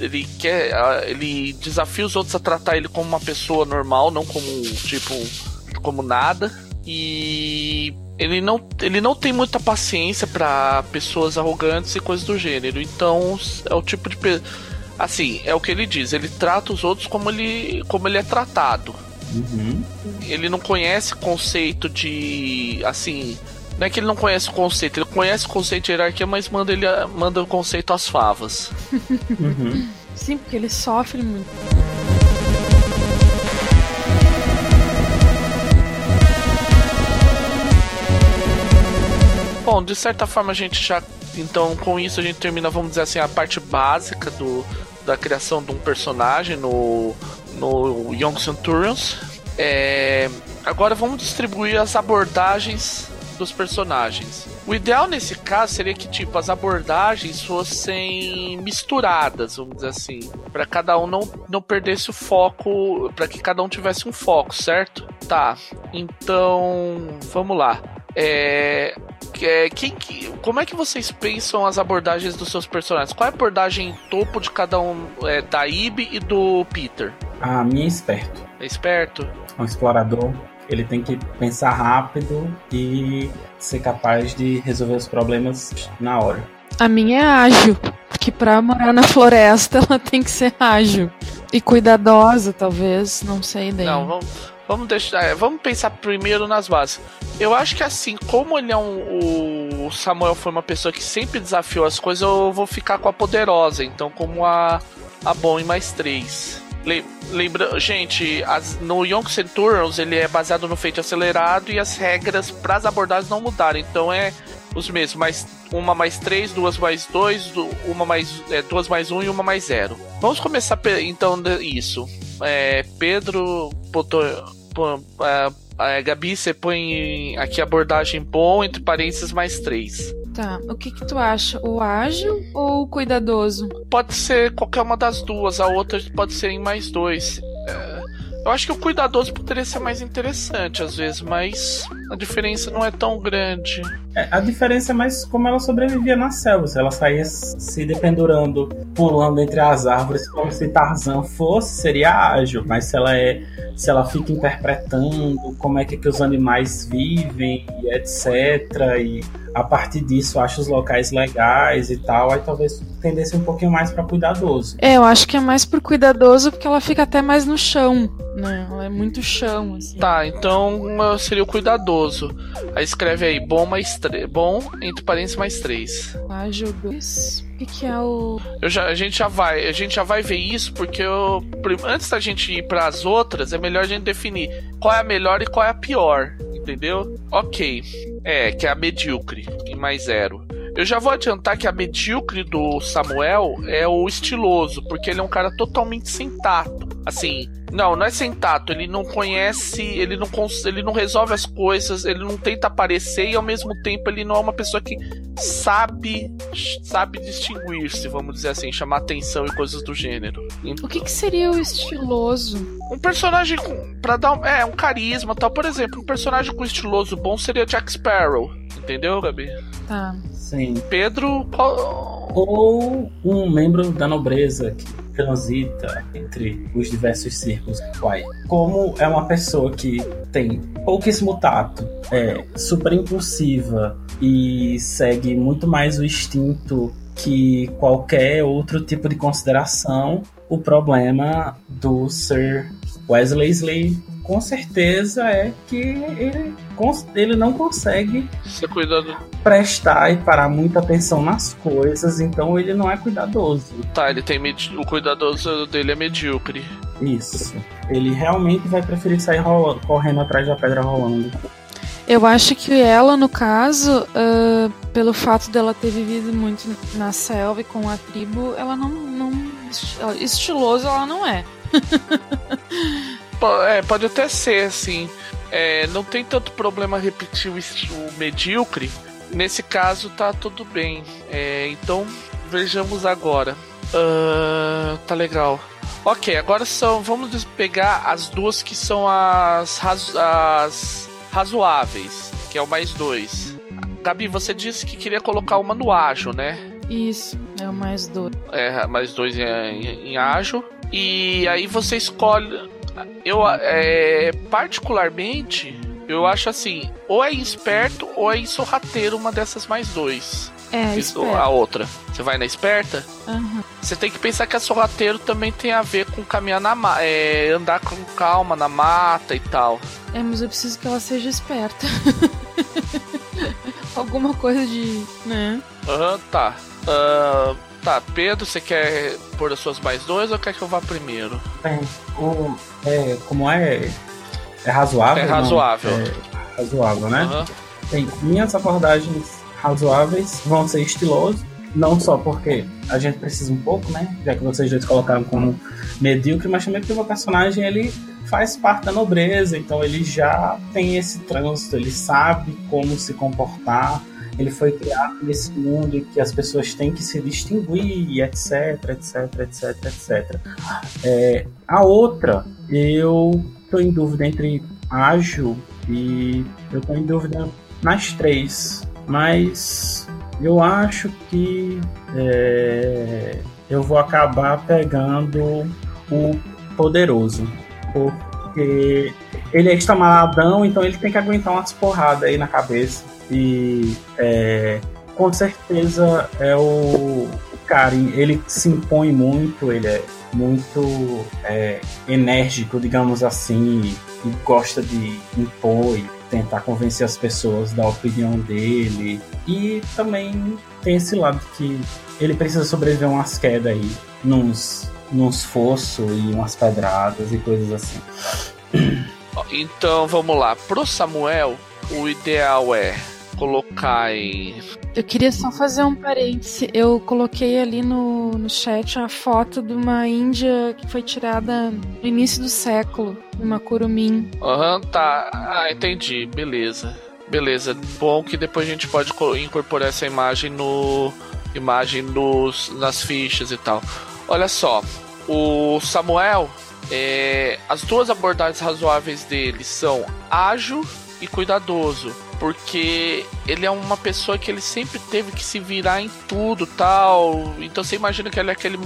ele quer ele desafia os outros a tratar ele como uma pessoa normal não como tipo como nada. E ele não, ele não tem muita paciência para pessoas arrogantes e coisas do gênero. Então é o tipo de assim é o que ele diz. Ele trata os outros como ele como ele é tratado. Uhum. Ele não conhece conceito de assim. Não é que ele não conhece o conceito, ele conhece o conceito de hierarquia, mas manda ele manda o conceito às favas. Uhum. Sim, porque ele sofre muito. Bom, de certa forma a gente já. Então, com isso a gente termina, vamos dizer assim, a parte básica do, da criação de um personagem no, no Young Centurions. É, agora vamos distribuir as abordagens dos personagens. O ideal nesse caso seria que tipo as abordagens fossem misturadas, vamos dizer assim, para cada um não, não perdesse o foco, para que cada um tivesse um foco, certo? Tá. Então, vamos lá. É, é, quem, como é que vocês pensam as abordagens dos seus personagens? Qual é a abordagem topo de cada um é, da Ibe e do Peter? A minha é esperto. É esperto? É um explorador. Ele tem que pensar rápido e ser capaz de resolver os problemas na hora. A minha é ágil, porque pra morar na floresta ela tem que ser ágil. E cuidadosa, talvez, não sei daí. Não, vamos Vamos deixar. É, vamos pensar primeiro nas bases. Eu acho que assim, como ele é um. O Samuel foi uma pessoa que sempre desafiou as coisas, eu vou ficar com a poderosa. Então, como a. A bom em mais três. Lembra, gente, as, no Young Centurions ele é baseado no feito acelerado e as regras para as abordagens não mudaram. Então é os mesmos, mais uma mais três, duas mais dois, uma mais é, duas mais um e uma mais zero. Vamos começar então isso. É, Pedro botou a, a Gabi, você põe aqui abordagem bom, entre parênteses, mais três. Tá, o que que tu acha? O ágil ou o cuidadoso? Pode ser qualquer uma das duas, a outra pode ser em mais dois. É, eu acho que o cuidadoso poderia ser mais interessante às vezes, mas a diferença não é tão grande. É, a diferença é mais como ela sobrevivia na selva. Ela saía se dependurando, pulando entre as árvores, como se Tarzan fosse, seria ágil. Mas se ela é. Se ela fica interpretando como é que, que os animais vivem, e etc. E a partir disso acha os locais legais e tal, aí talvez tendesse um pouquinho mais para cuidadoso. É, eu acho que é mais por cuidadoso porque ela fica até mais no chão, né? Ela é muito chão, assim. Tá, então seria o cuidadoso. Aí escreve aí, bom mais bom entre parênteses mais três. Ágil 2. O que, que, é o. Já, a gente já vai, a gente já vai ver isso porque eu, antes da gente ir para as outras, é melhor a gente definir qual é a melhor e qual é a pior, entendeu? Ok. É, que é a medíocre, em mais zero. Eu já vou adiantar que a medíocre do Samuel é o estiloso, porque ele é um cara totalmente sem tato. Assim, não, não é sem tato, ele não conhece, ele não, ele não resolve as coisas, ele não tenta aparecer e ao mesmo tempo ele não é uma pessoa que sabe sabe distinguir-se, vamos dizer assim, chamar atenção e coisas do gênero. O que, que seria o estiloso? Um personagem para dar é, um carisma, tal, por exemplo, um personagem com estiloso bom seria Jack Sparrow, entendeu, Gabi? Tá. Sim. Pedro qual... ou um membro da nobreza que transita entre os diversos círculos Uai. Como é uma pessoa que tem pouquíssimo tato, é super impulsiva e segue muito mais o instinto que qualquer outro tipo de consideração, o problema do Sir Wesley com certeza é que ele, ele não consegue prestar e parar muita atenção nas coisas, então ele não é cuidadoso. Tá, ele tem o cuidadoso dele é medíocre. Isso. Ele realmente vai preferir sair rolando, correndo atrás da pedra rolando. Eu acho que ela, no caso, uh, pelo fato dela ter vivido muito na selva e com a tribo, ela não, não estiloso ela não é. é, pode até ser, assim. É, não tem tanto problema repetir o, o medíocre. Nesse caso, tá tudo bem. É, então, vejamos agora. Uh, tá legal. Ok, agora são. Vamos pegar as duas que são as, razo as razoáveis, que é o mais dois. Gabi, você disse que queria colocar uma no ágil, né? Isso, é o mais dois. É, mais dois em, em, em ágil. E aí você escolhe. Eu, é, particularmente, eu acho assim: ou é esperto ou é sorrateiro uma dessas mais dois. É, Isso, a outra. Você vai na esperta? Uhum. Você tem que pensar que a sorrateiro também tem a ver com caminhar na mata. É, andar com calma na mata e tal. É, mas eu preciso que ela seja esperta. Alguma coisa de. né? Aham, uhum, tá. Uh, tá, Pedro, você quer pôr as suas mais dois ou quer que eu vá primeiro? Bem, o, é, como é. É razoável? É razoável. Não, é razoável, né? Uhum. Bem, minhas abordagens razoáveis, vão ser estilosos, não só porque a gente precisa um pouco, né? Já que vocês dois colocaram como medíocre, mas também porque o meu personagem ele faz parte da nobreza, então ele já tem esse trânsito, ele sabe como se comportar, ele foi criado nesse mundo em que as pessoas têm que se distinguir, etc, etc, etc, etc. É, a outra, eu estou em dúvida entre ágil e eu estou em dúvida nas três mas eu acho que é, eu vou acabar pegando o poderoso, porque ele é extremaladão, então ele tem que aguentar umas porradas aí na cabeça e é, com certeza é o, o cara, ele se impõe muito, ele é muito é, enérgico, digamos assim, e gosta de impor tentar convencer as pessoas da opinião dele. E também tem esse lado que ele precisa sobreviver umas quedas aí, nos, nos fossos e umas pedradas e coisas assim. Então vamos lá. Pro Samuel, o ideal é colocar em. Eu queria só fazer um parêntese. Eu coloquei ali no, no chat a foto de uma Índia que foi tirada no início do século, uma curumim. Aham, uhum, tá. Ah, entendi. Beleza. Beleza. Bom que depois a gente pode incorporar essa imagem no. Imagem nos, nas fichas e tal. Olha só. O Samuel. É, as duas abordagens razoáveis dele são ágil e cuidadoso porque ele é uma pessoa que ele sempre teve que se virar em tudo tal. Então você imagina que ele é aquele,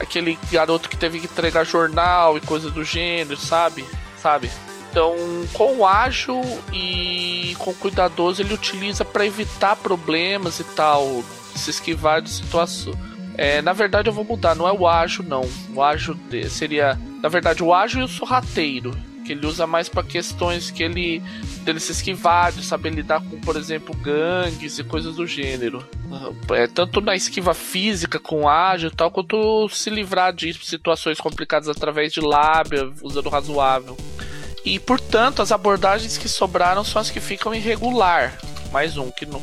aquele garoto que teve que entregar jornal e coisa do gênero, sabe? Sabe? Então, com ágil e com cuidadoso, ele utiliza para evitar problemas e tal, se esquivar de situações. É, na verdade, eu vou mudar, não é o ágil, não. O ágil seria, na verdade, o ágil e o sorrateiro que ele usa mais para questões que ele dele se esquivar, de saber lidar com, por exemplo, gangues e coisas do gênero. É, tanto na esquiva física com ágil e tal, quanto se livrar de situações complicadas através de lábia, usando razoável. E portanto, as abordagens que sobraram são as que ficam irregular. Mais um, que não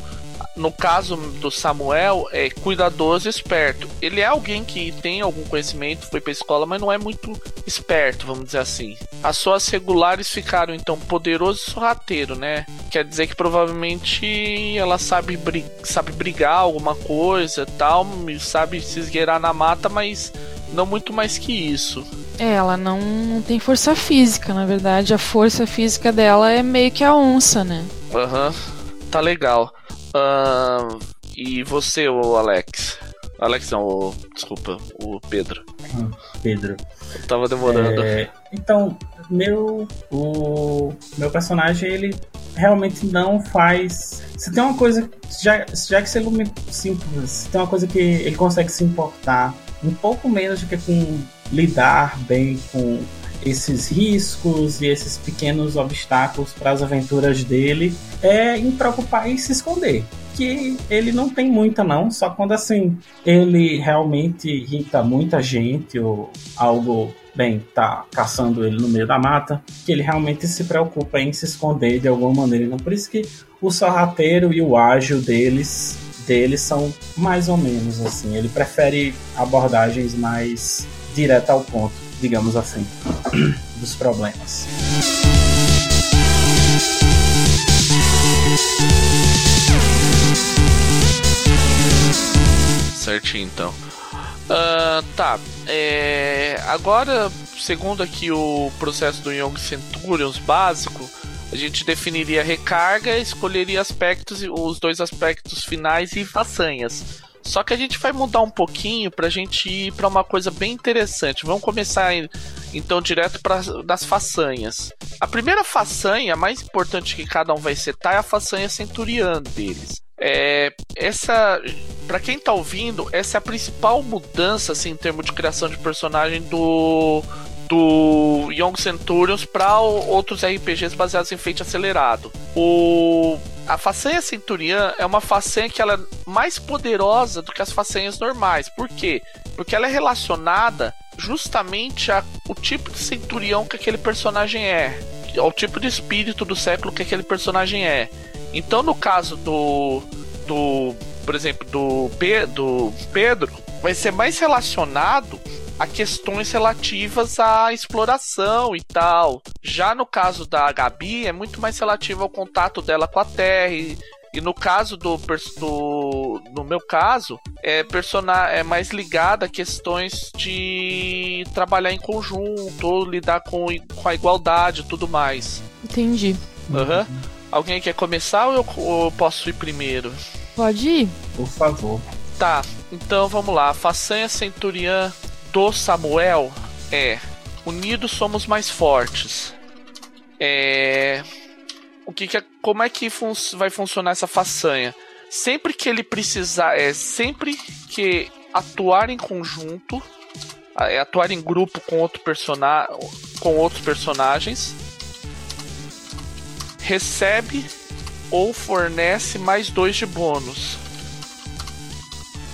no caso do Samuel, é cuidadoso e esperto. Ele é alguém que tem algum conhecimento, foi pra escola, mas não é muito esperto, vamos dizer assim. As suas regulares ficaram, então, poderoso e sorrateiro, né? Quer dizer que provavelmente ela sabe, sabe brigar alguma coisa tal, sabe se esgueirar na mata, mas não muito mais que isso. É, ela não, não tem força física, na verdade. A força física dela é meio que a onça, né? Aham, uhum. tá legal. Uh, e você, o Alex? Alex não, o, desculpa, o Pedro. Pedro. Eu tava demorando. É, então, meu o meu personagem ele realmente não faz. Se tem uma coisa já já que se ele simples, se tem uma coisa que ele consegue se importar um pouco menos do que com lidar bem com esses riscos e esses pequenos obstáculos para as aventuras dele é em preocupar em se esconder. Que ele não tem muita, não, só quando assim ele realmente irrita muita gente ou algo bem, tá caçando ele no meio da mata, que ele realmente se preocupa em se esconder de alguma maneira. Então, por isso que o sorrateiro e o ágil deles dele são mais ou menos assim. Ele prefere abordagens mais direto ao ponto, digamos assim, dos problemas. Certinho, então. Uh, tá. É, agora, segundo aqui o processo do Young Centurions básico, a gente definiria recarga, escolheria aspectos, os dois aspectos finais e façanhas. Só que a gente vai mudar um pouquinho para a gente ir para uma coisa bem interessante. Vamos começar então direto para das façanhas. A primeira façanha, a mais importante que cada um vai setar, é a façanha centuriana deles. É, essa, para quem tá ouvindo, essa é a principal mudança assim, em termos de criação de personagem do do Young Centurions para outros RPGs baseados em feito acelerado. O a façanha Centurion é uma façanha que ela é mais poderosa do que as façanhas normais. Por quê? Porque ela é relacionada justamente ao tipo de centurião que aquele personagem é, ao tipo de espírito do século que aquele personagem é. Então, no caso do do, por exemplo, do, Pe do Pedro, vai ser mais relacionado a questões relativas à exploração e tal. Já no caso da Gabi, é muito mais relativo ao contato dela com a Terra. E, e no caso do, do. No meu caso, é, persona, é mais ligado a questões de trabalhar em conjunto, lidar com, com a igualdade e tudo mais. Entendi. Uhum. Alguém quer começar ou eu, ou eu posso ir primeiro? Pode ir. Por favor. Tá, então vamos lá. A façanha centuriã do Samuel é Unidos somos mais fortes. É. O que, que é, como é que fun vai funcionar essa façanha? Sempre que ele precisar, é sempre que atuar em conjunto, é, atuar em grupo com outro personagem, com outros personagens, recebe ou fornece mais dois de bônus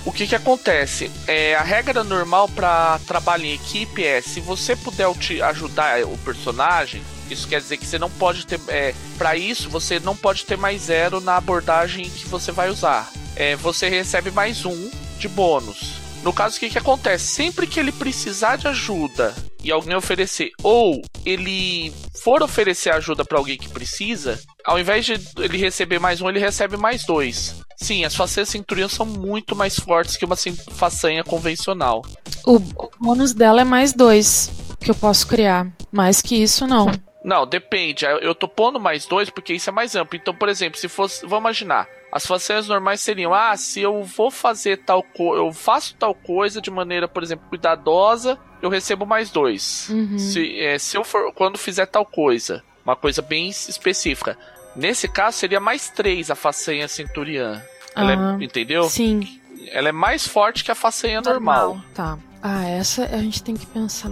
o que que acontece? É, a regra normal para trabalho em equipe é se você puder te ajudar o personagem, isso quer dizer que você não pode ter. É, para isso, você não pode ter mais zero na abordagem que você vai usar. É, você recebe mais um de bônus. No caso, o que, que acontece? Sempre que ele precisar de ajuda e alguém oferecer, ou ele for oferecer ajuda para alguém que precisa, ao invés de ele receber mais um, ele recebe mais dois. Sim, as façanhas centuriões são muito mais fortes que uma façanha convencional. O bônus dela é mais dois que eu posso criar. Mais que isso, não. Não, depende. Eu tô pondo mais dois porque isso é mais amplo. Então, por exemplo, se fosse. Vamos imaginar. As façanhas normais seriam: ah, se eu vou fazer tal coisa, eu faço tal coisa de maneira, por exemplo, cuidadosa, eu recebo mais dois. Uhum. Se, é, se eu for, quando fizer tal coisa, uma coisa bem específica. Nesse caso, seria mais três a façanha centuriã. Ela é, entendeu? Sim. Ela é mais forte que a façanha normal. normal. Tá. Ah, essa a gente tem que pensar.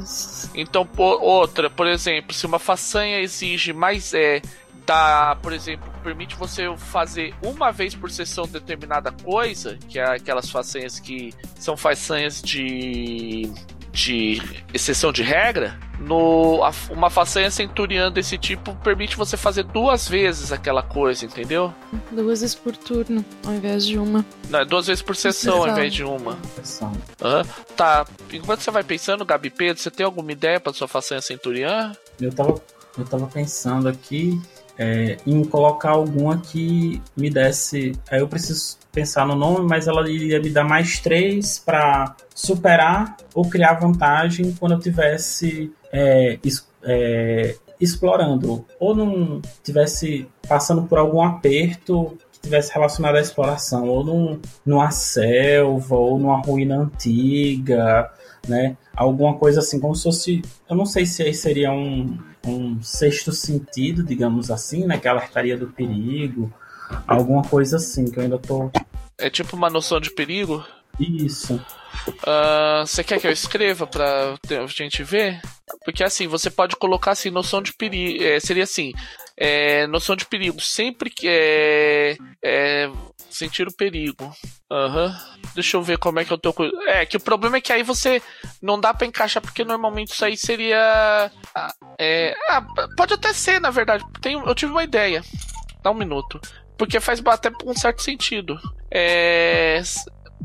Então, por, outra, por exemplo, se uma façanha exige mais é, dá, por exemplo, permite você fazer uma vez por sessão determinada coisa, que é aquelas façanhas que são façanhas de de exceção de regra, no, uma façanha centurião desse tipo permite você fazer duas vezes aquela coisa, entendeu? Duas vezes por turno, ao invés de uma. Não, é duas vezes por sessão, sessão. ao invés de uma. Uhum. Tá, enquanto você vai pensando, Gabi Pedro, você tem alguma ideia para sua façanha centurião? Eu tava, eu tava pensando aqui é, em colocar alguma que me desse. Aí eu preciso pensar no nome, mas ela iria me dar mais três para superar ou criar vantagem quando eu tivesse é, es, é, explorando ou não tivesse passando por algum aperto que tivesse relacionado à exploração, ou num, numa selva, ou numa ruína antiga, né? Alguma coisa assim, como se fosse. Eu não sei se aí seria um, um sexto sentido, digamos assim, né? Que alertaria do perigo. Alguma coisa assim, que eu ainda tô. É tipo uma noção de perigo? Isso. Uh, você quer que eu escreva pra gente ver? Porque assim, você pode colocar assim, noção de perigo. É, seria assim, é, noção de perigo. Sempre que é, é sentir o perigo. Uhum. Deixa eu ver como é que eu tô. É, que o problema é que aí você não dá para encaixar, porque normalmente isso aí seria. Ah, é, ah, pode até ser, na verdade. Tem, eu tive uma ideia. Dá um minuto. Porque faz até um certo sentido. É,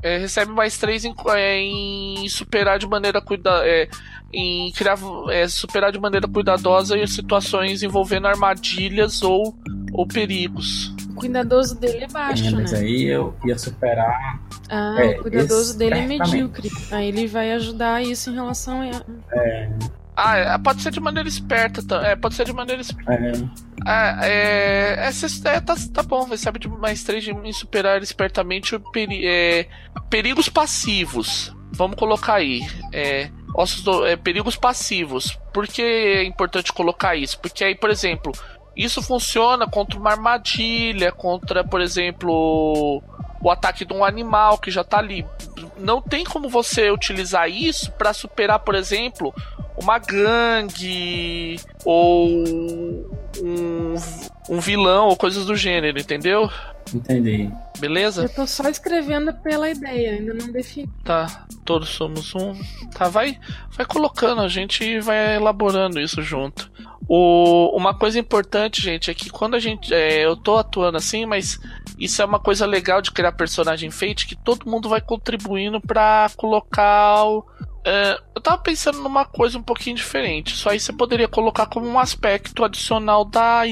é, recebe mais três em, é, em superar de maneira cuida, é, em criar, é, superar de maneira cuidadosa situações envolvendo armadilhas ou, ou perigos. O cuidadoso dele é baixo, É, né? mas aí eu ia superar. Ah, É, o cuidadoso dele é medíocre. Aí ele vai ajudar isso em relação a. Ah, é, pode ser de maneira esperta, é, pode ser de maneira esperta. É, Ah, é, é, cê- é, tá, tá bom, recebe de mais três de- em superar espertamente o peri- é, perigos passivos. Vamos colocar aí. É, ossos do- é, perigos passivos. Por que é importante colocar isso? Porque aí, por exemplo, isso funciona contra uma armadilha, contra, por exemplo, o ataque de um animal que já tá ali. Não tem como você utilizar isso para superar, por exemplo, uma gangue ou um, um vilão ou coisas do gênero, entendeu? entendi. Beleza? Eu tô só escrevendo pela ideia, ainda não defini. Tá, todos somos um. Tá, vai, vai colocando, a gente vai elaborando isso junto. O, uma coisa importante, gente, é que quando a gente. é, eu tô atuando assim, mas isso é uma coisa legal de criar personagem fate que todo mundo vai contribuindo pra colocar o. é, eu tava pensando numa coisa um pouquinho diferente. Só aí você poderia colocar como um aspecto adicional da,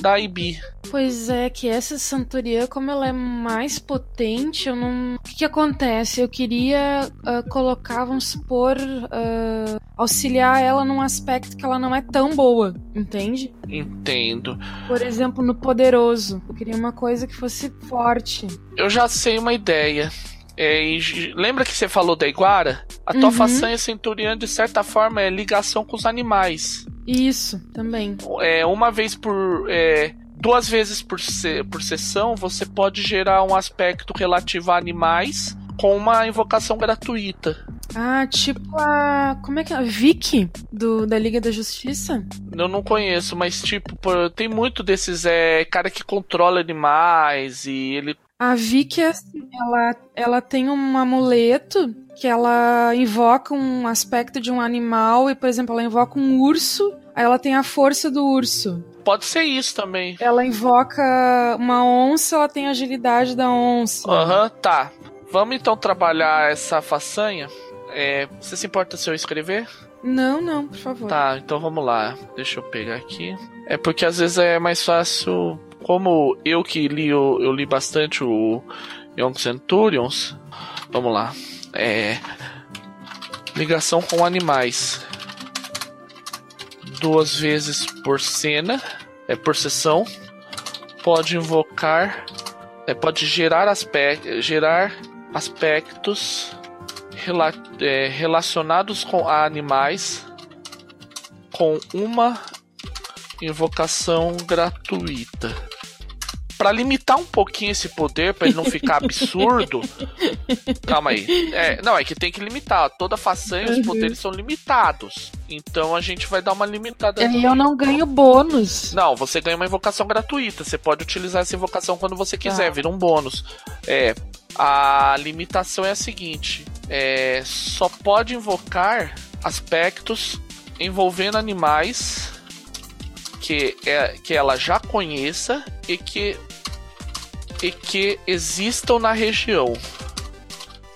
da IB. Pois é, que essa Centuriã, como ela é mais potente, eu não. O que, que acontece? Eu queria ah, colocar, vamos supor, ah, auxiliar ela num aspecto que ela não é tão boa, entende? Entendo. Por exemplo, no poderoso. Eu queria uma coisa que fosse forte. Eu já sei uma ideia. É, lembra que você falou da Iguara? A tua Uhum. façanha centuriã, de certa forma, é ligação com os animais. Isso, também. É, uma vez por. é, duas vezes por, se- por sessão, você pode gerar um aspecto relativo a animais com uma invocação gratuita. Ah, tipo a. Como é que é? A Vicky do, da Liga da Justiça? Eu não conheço, mas tipo, por- tem muito desses é, cara que controla animais e ele. A Vicky, assim, ela, ela tem um amuleto que ela invoca um aspecto de um animal e, por exemplo, ela invoca um urso, aí ela tem a força do urso. Pode ser isso também. Ela invoca uma onça, ela tem a agilidade da onça. Aham, tá. Vamos então trabalhar essa façanha. É, você se importa se eu escrever? Não, não, por favor. Tá, então vamos lá. Deixa eu pegar aqui. É porque às vezes é mais fácil. Como eu que li, o- eu li bastante o Young Centurions. Vamos lá. É. Ligação com animais. Duas vezes por cena. É por sessão. Pode invocar. É, pode gerar, aspec gerar aspectos rela é, relacionados com animais com uma invocação gratuita. Pra limitar um pouquinho esse poder, pra ele não ficar absurdo. Calma aí. É, não, é que tem que limitar. Toda façanha, os Uhum. poderes são limitados. Então a gente vai dar uma limitada. E eu não ganho bônus. Não, você ganha uma invocação gratuita. Você pode utilizar essa invocação quando você quiser, Tá. vira um bônus. É. A limitação é a seguinte: é, só pode invocar aspectos envolvendo animais que, é, que ela já conheça e que, e que existam na região.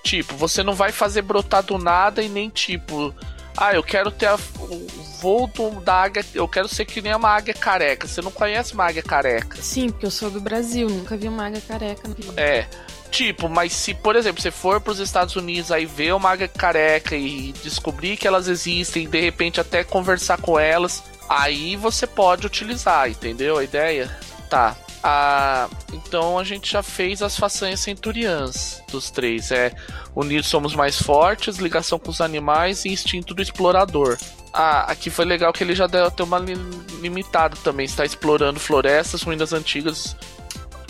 Tipo, você não vai fazer brotar do nada e nem tipo. Ah, eu quero ter a- o voo do- da águia. Eu quero ser que nem uma águia careca. Você não conhece uma águia careca. Sim, porque eu sou do Brasil, nunca vi uma águia careca na vida. É. Tipo, mas se, por exemplo, você for pros Estados Unidos aí ver uma águia careca e descobrir que elas existem, de repente até conversar com elas, aí você pode utilizar, entendeu a ideia? Tá. Ah, então a gente já fez as façanhas centuriãs dos três. É unidos somos mais fortes, ligação com os animais e instinto do explorador. Ah, aqui foi legal que ele já deu até uma li- limitada também. Está explorando florestas, ruínas antigas,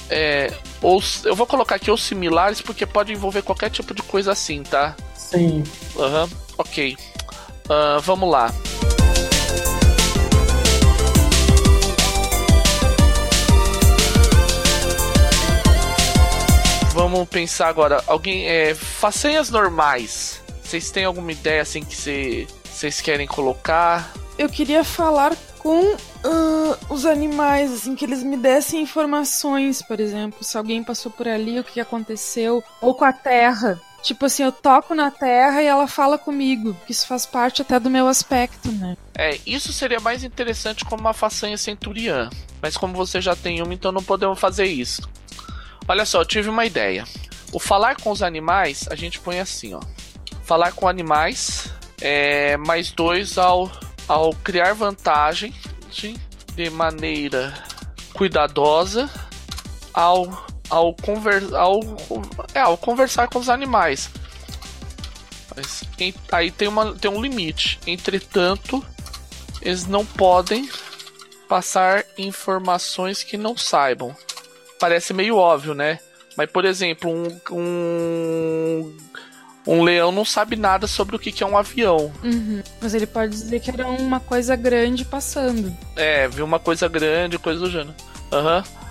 é, ou eu vou colocar aqui os similares porque pode envolver qualquer tipo de coisa assim, tá? Sim. Aham, ok. Ah, vamos lá. Vamos pensar agora. Alguém. É, façanhas normais. Vocês têm alguma ideia assim que cê- vocês querem colocar? Eu queria falar com ah, os animais, assim, que eles me dessem informações, por exemplo, se alguém passou por ali, o que aconteceu, ou com a terra. Tipo assim, eu toco na terra e ela fala comigo. Que isso faz parte até do meu aspecto, né? É, isso seria mais interessante como uma façanha centuriã. Mas como você já tem uma, então não podemos fazer isso. Olha só, eu tive uma ideia. O falar com os animais, a gente põe assim, ó. Falar com animais é mais dois ao, ao criar vantagem de maneira cuidadosa ao ao, conver, ao, é, ao conversar com os animais. Mas, em, aí tem, uma, tem um limite. Entretanto, eles não podem passar informações que não saibam. Parece meio óbvio, né? Mas, por exemplo, um, um, um leão não sabe nada sobre o que é um avião. Uhum. Mas ele pode dizer que era uma coisa grande passando. É, viu uma coisa grande, coisa do gênero. Aham. Uhum.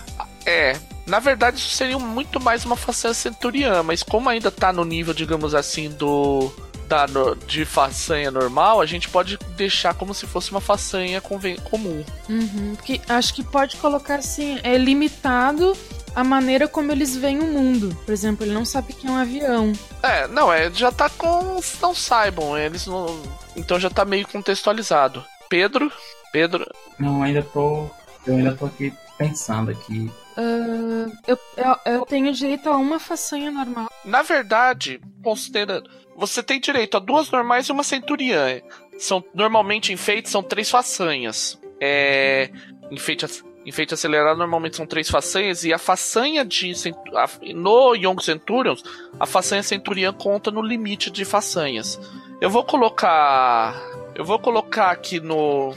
É, na verdade, isso seria muito mais uma façanha centuriã, mas como ainda tá no nível, digamos assim, do. Da, de façanha normal, a gente pode deixar como se fosse uma façanha comum. Uhum, porque acho que pode colocar assim, é limitado a maneira como eles veem o mundo. Por exemplo, ele não sabe que é um avião. É, não, é, já tá com. Não saibam, eles não. Então já tá meio contextualizado. Pedro? Pedro? Não, ainda tô. Eu ainda tô aqui pensando aqui. Uh, eu, eu, eu, tenho direito a uma façanha normal. Na verdade, considerando. Você tem direito a duas normais e uma centuriã. São, normalmente enfeites são três façanhas. É, enfeite, enfeite acelerado normalmente são três façanhas. E a façanha de. A, no Young Centurions, a façanha centuriã conta no limite de façanhas. Eu vou colocar. Eu vou colocar aqui no.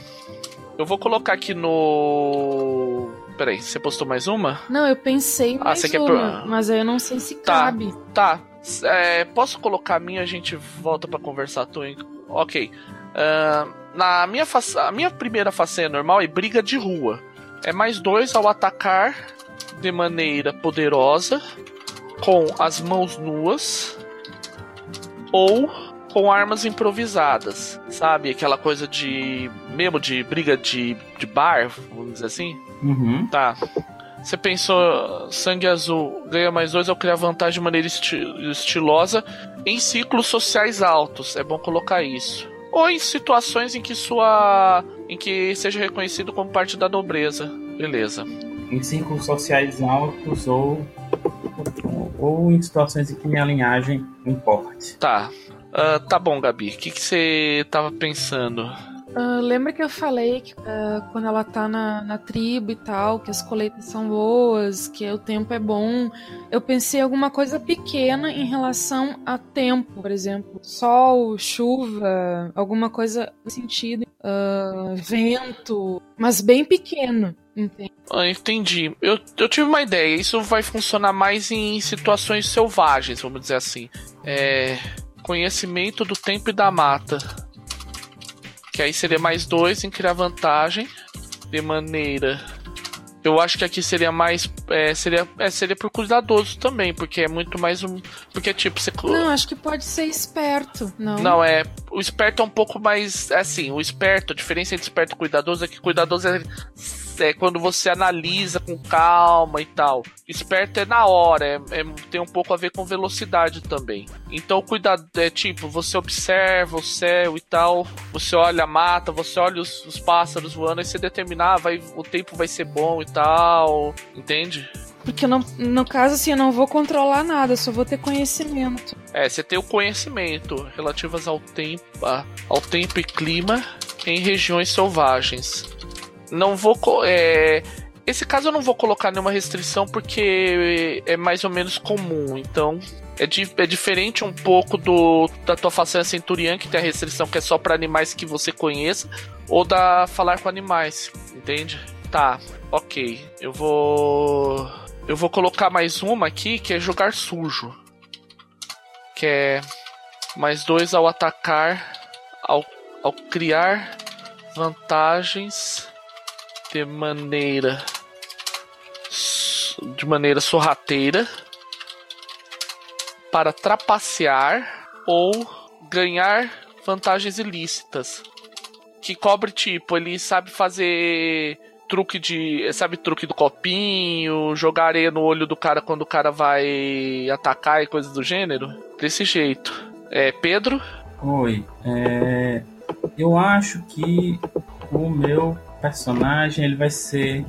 Eu vou colocar aqui no Peraí, você postou mais uma? Não, eu pensei ah, mais você uma, quer... mas eu não sei se tá, cabe. Tá, é, posso colocar a minha, a gente volta para conversar. Em... Ok. Uh, na minha a minha primeira façanha normal é briga de rua. É mais dois ao atacar de maneira poderosa, com as mãos nuas, ou com armas improvisadas, sabe? Aquela coisa de. mesmo de briga de, de bar, vamos dizer assim. Uhum. Tá. Você pensou, sangue azul ganha mais dois ao criar vantagem de maneira esti estilosa em ciclos sociais altos. É bom colocar isso. Ou em situações em que sua. em que seja reconhecido como parte da nobreza. Beleza. Em ciclos sociais altos ou. ou em situações em que minha linhagem importe. Tá. Uh, tá bom, Gabi. O que você tava pensando? Uh, lembra que eu falei que uh, quando ela tá na, na, tribo e tal, que as colheitas são boas, que o tempo é bom. Eu pensei em alguma coisa pequena em relação a tempo, por exemplo, sol, chuva, alguma coisa no sentido, uh, vento, mas bem pequeno. Entende? Ah, entendi. Eu, eu tive uma ideia. Isso vai funcionar mais em situações selvagens, vamos dizer assim. É conhecimento do tempo e da mata. Que aí seria mais dois em criar vantagem. De maneira. Eu acho que aqui seria mais. É, seria, é, seria por cuidadoso também, porque é muito mais um. Porque, tipo, você. Não, acho que pode ser esperto. Não, não é. O esperto é um pouco mais. É assim, o esperto, a diferença entre esperto e cuidadoso é que cuidadoso é é quando você analisa com calma e tal. Esperto é na hora, é, é, tem um pouco a ver com velocidade também. Então, cuidado, é tipo, você observa o céu e tal, você olha a mata, você olha os, os pássaros voando, e você determinar, ah, vai, o tempo vai ser bom e tal, entende? Porque não, no caso, assim, eu não vou controlar nada, só vou ter conhecimento. É, você tem o conhecimento relativas ao tempo, ao tempo e clima em regiões selvagens. Não vou. É, esse caso eu não vou colocar nenhuma restrição porque é mais ou menos comum. Então é, di é diferente um pouco do da tua façanha centuriã, que tem a restrição que é só para animais que você conheça, ou da falar com animais, entende? Tá, ok. Eu vou. Eu vou colocar mais uma aqui que é jogar sujo. Que é mais dois ao atacar, ao, ao criar vantagens de maneira de maneira sorrateira para trapacear ou ganhar vantagens ilícitas. Que cobre tipo, ele sabe fazer truque de. Sabe, truque do copinho, jogar areia no olho do cara quando o cara vai atacar e coisas do gênero? Desse jeito. É, Pedro? Oi. É, eu acho que o meu personagem ele vai ser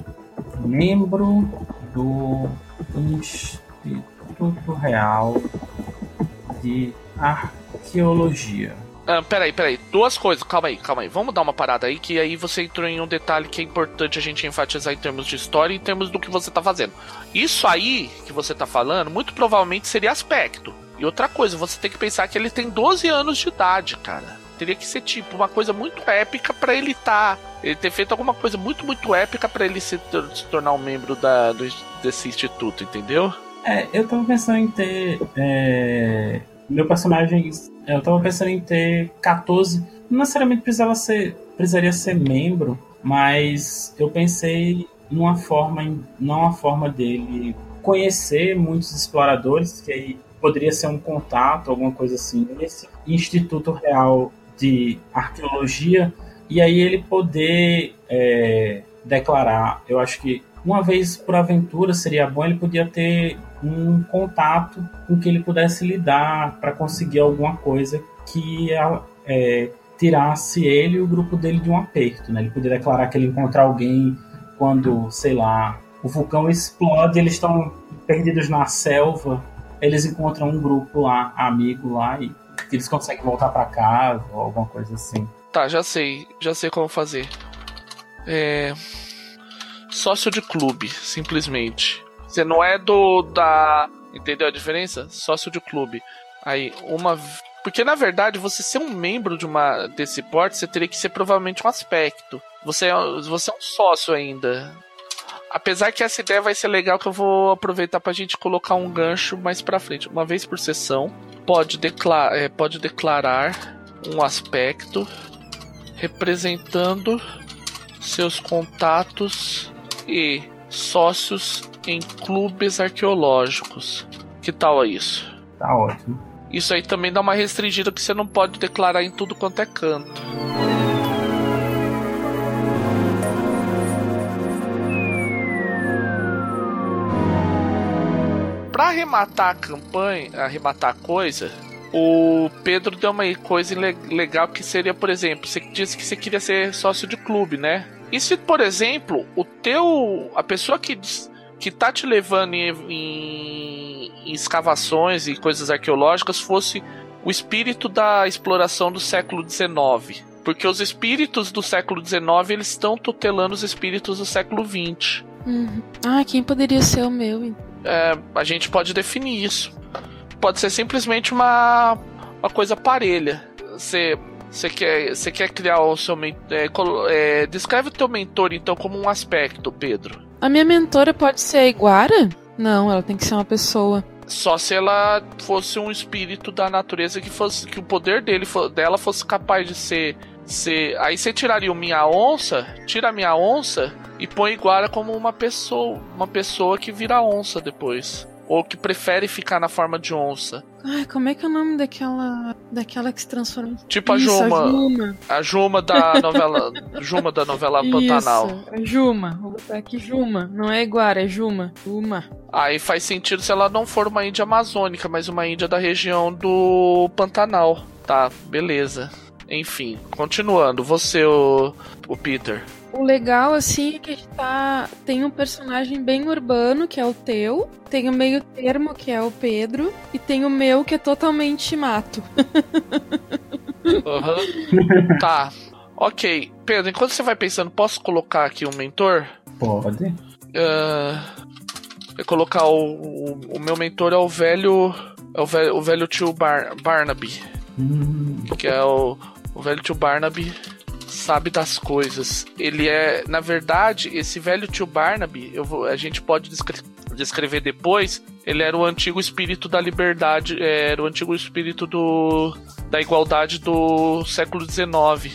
membro do Instituto Real de Arqueologia. Ah, peraí, peraí. Duas coisas. Calma aí, calma aí. Vamos dar uma parada aí, que aí você entrou em um detalhe que é importante a gente enfatizar em termos de história e em termos do que você tá fazendo. Isso aí que você tá falando, muito provavelmente seria aspecto. E outra coisa, você tem que pensar que ele tem 12 anos de idade, cara. Teria que ser tipo uma coisa muito épica para ele tá, ele ter feito alguma coisa muito muito épica para ele se, se, tornar um membro da, do, desse instituto, entendeu? É, eu tava pensando em ter é, meu personagem, eu tava pensando em ter 14, não necessariamente precisava ser, precisaria ser membro, mas eu pensei numa forma, não uma forma dele conhecer muitos exploradores, que aí poderia ser um contato, alguma coisa assim, nesse Instituto Real de Arqueologia, e aí ele poder é, declarar, eu acho que uma vez por aventura seria bom ele podia ter um contato com que ele pudesse lidar para conseguir alguma coisa que é, tirasse ele e o grupo dele de um aperto, né? Ele podia declarar que ele encontrar alguém quando, sei lá, o vulcão explode, eles estão perdidos na selva eles encontram um grupo lá, amigo lá, e eles conseguem voltar para casa ou alguma coisa assim. Tá, já sei, já sei como fazer. É. Sócio de clube, simplesmente. Você não é do. da. Entendeu a diferença? Sócio de clube. Aí, uma. Porque na verdade, você ser um membro de uma desse porte, você teria que ser provavelmente um aspecto. Você é, você é um sócio ainda. Apesar que essa ideia vai ser legal que eu vou aproveitar pra gente colocar um gancho mais pra frente. Uma vez por sessão, pode, declar é, pode declarar um aspecto representando seus contatos e sócios em clubes arqueológicos. Que tal isso? Tá ótimo. Isso aí também dá uma restringida que você não pode declarar em tudo quanto é canto. Para arrematar a campanha, arrematar a coisa, o Pedro deu uma coisa legal que seria, por exemplo, você disse que você queria ser sócio de clube, né? E se, por exemplo, o teu. a pessoa que, que tá te levando em, em, em escavações e coisas arqueológicas fosse o espírito da exploração do século XIX. Porque os espíritos do século XIX eles estão tutelando os espíritos do século XX. Uhum. Ah, quem poderia ser o meu? É, a gente pode definir isso. Pode ser simplesmente uma, uma coisa parelha. Você, você, quer, você quer criar o seu é, é, descreve o teu mentor então como um aspecto, Pedro. A minha mentora pode ser a Iguara? Não, ela tem que ser uma pessoa. Só se ela fosse um espírito da natureza que fosse que o poder dele dela fosse capaz de ser ser aí você tiraria o minha onça, tira a minha onça e põe Iguara como uma pessoa, uma pessoa que vira onça depois. Ou que prefere ficar na forma de onça. Ai, como é que é o nome daquela. daquela que se transforma? Tipo a Juma. A Juma, a Juma da novela. Juma da novela Isso, Pantanal. A Juma. Vou botar aqui Juma. Não é Iguara, é Juma. Juma. Aí faz sentido se ela não for uma índia amazônica, mas uma índia da região do Pantanal. Tá, beleza. Enfim, continuando. Você, o, o Peter. O legal, assim, é que a gente tá. Tem um personagem bem urbano, que é o teu. Tem o meio termo, que é o Pedro. E tem o meu, que é totalmente mato. Uhum. tá. Ok. Pedro, enquanto você vai pensando, posso colocar aqui um mentor? Pode. Uh, colocar o, o, o, meu mentor é o velho. É o velho, o velho tio Bar, Barnaby. Hum. Que é o, o velho tio Barnaby sabe das coisas. Ele é, na verdade, esse velho tio Barnaby, eu vou, a gente pode descre descrever depois. Ele era o antigo espírito da liberdade, é, era o antigo espírito do, da igualdade do século XIX.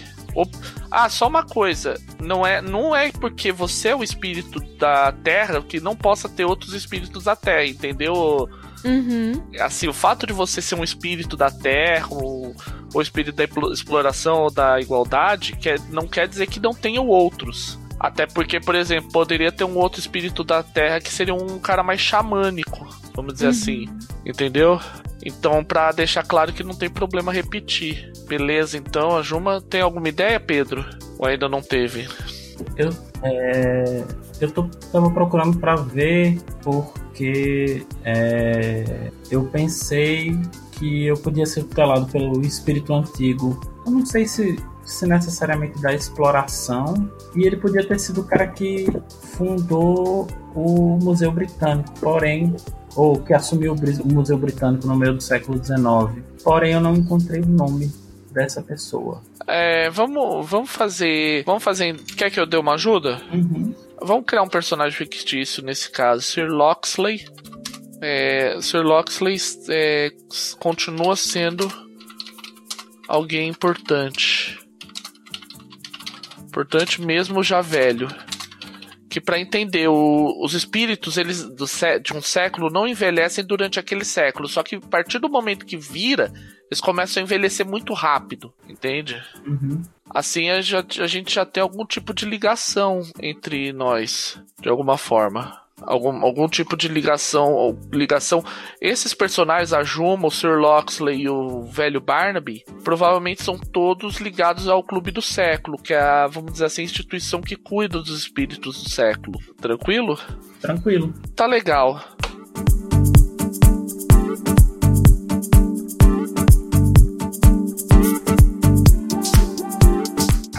Ah, só uma coisa, não é, não é porque você é o espírito da Terra que não possa ter outros espíritos da Terra, entendeu? Uhum. Assim, o fato de você ser um espírito da Terra, ou, ou espírito da exploração ou da igualdade, quer, não quer dizer que não tenham outros. Até porque, por exemplo, poderia ter um outro espírito da Terra que seria um cara mais xamânico, vamos dizer uhum. assim, entendeu? Então, para deixar claro que não tem problema repetir. Beleza, então a Juma tem alguma ideia, Pedro? Ou ainda não teve? Eu, é, eu tô, tava procurando para ver porque é, eu pensei que eu podia ser tutelado pelo espírito antigo. Eu não sei se, se necessariamente da exploração. E ele podia ter sido o cara que fundou o Museu Britânico. Porém, ou que assumiu o Museu Britânico no meio do século XIX. Porém, eu não encontrei o nome dessa pessoa. É, vamos, vamos fazer. Vamos fazer. Quer que eu dê uma ajuda? Uhum. Vamos criar um personagem fictício nesse caso, Sir Loxley. É, Sir Loxley é, continua sendo alguém importante. Importante mesmo já velho que para entender o, os espíritos eles do, de um século não envelhecem durante aquele século, só que a partir do momento que vira, eles começam a envelhecer muito rápido, entende? Uhum. Assim a, a gente já tem algum tipo de ligação entre nós, de alguma forma algum, algum tipo de ligação ligação. Esses personagens a Juma, o Sir Loxley e o velho Barnaby provavelmente são todos ligados ao Clube do Século que é a, vamos dizer assim a instituição que cuida dos espíritos do século. Tranquilo? Tranquilo. Tá legal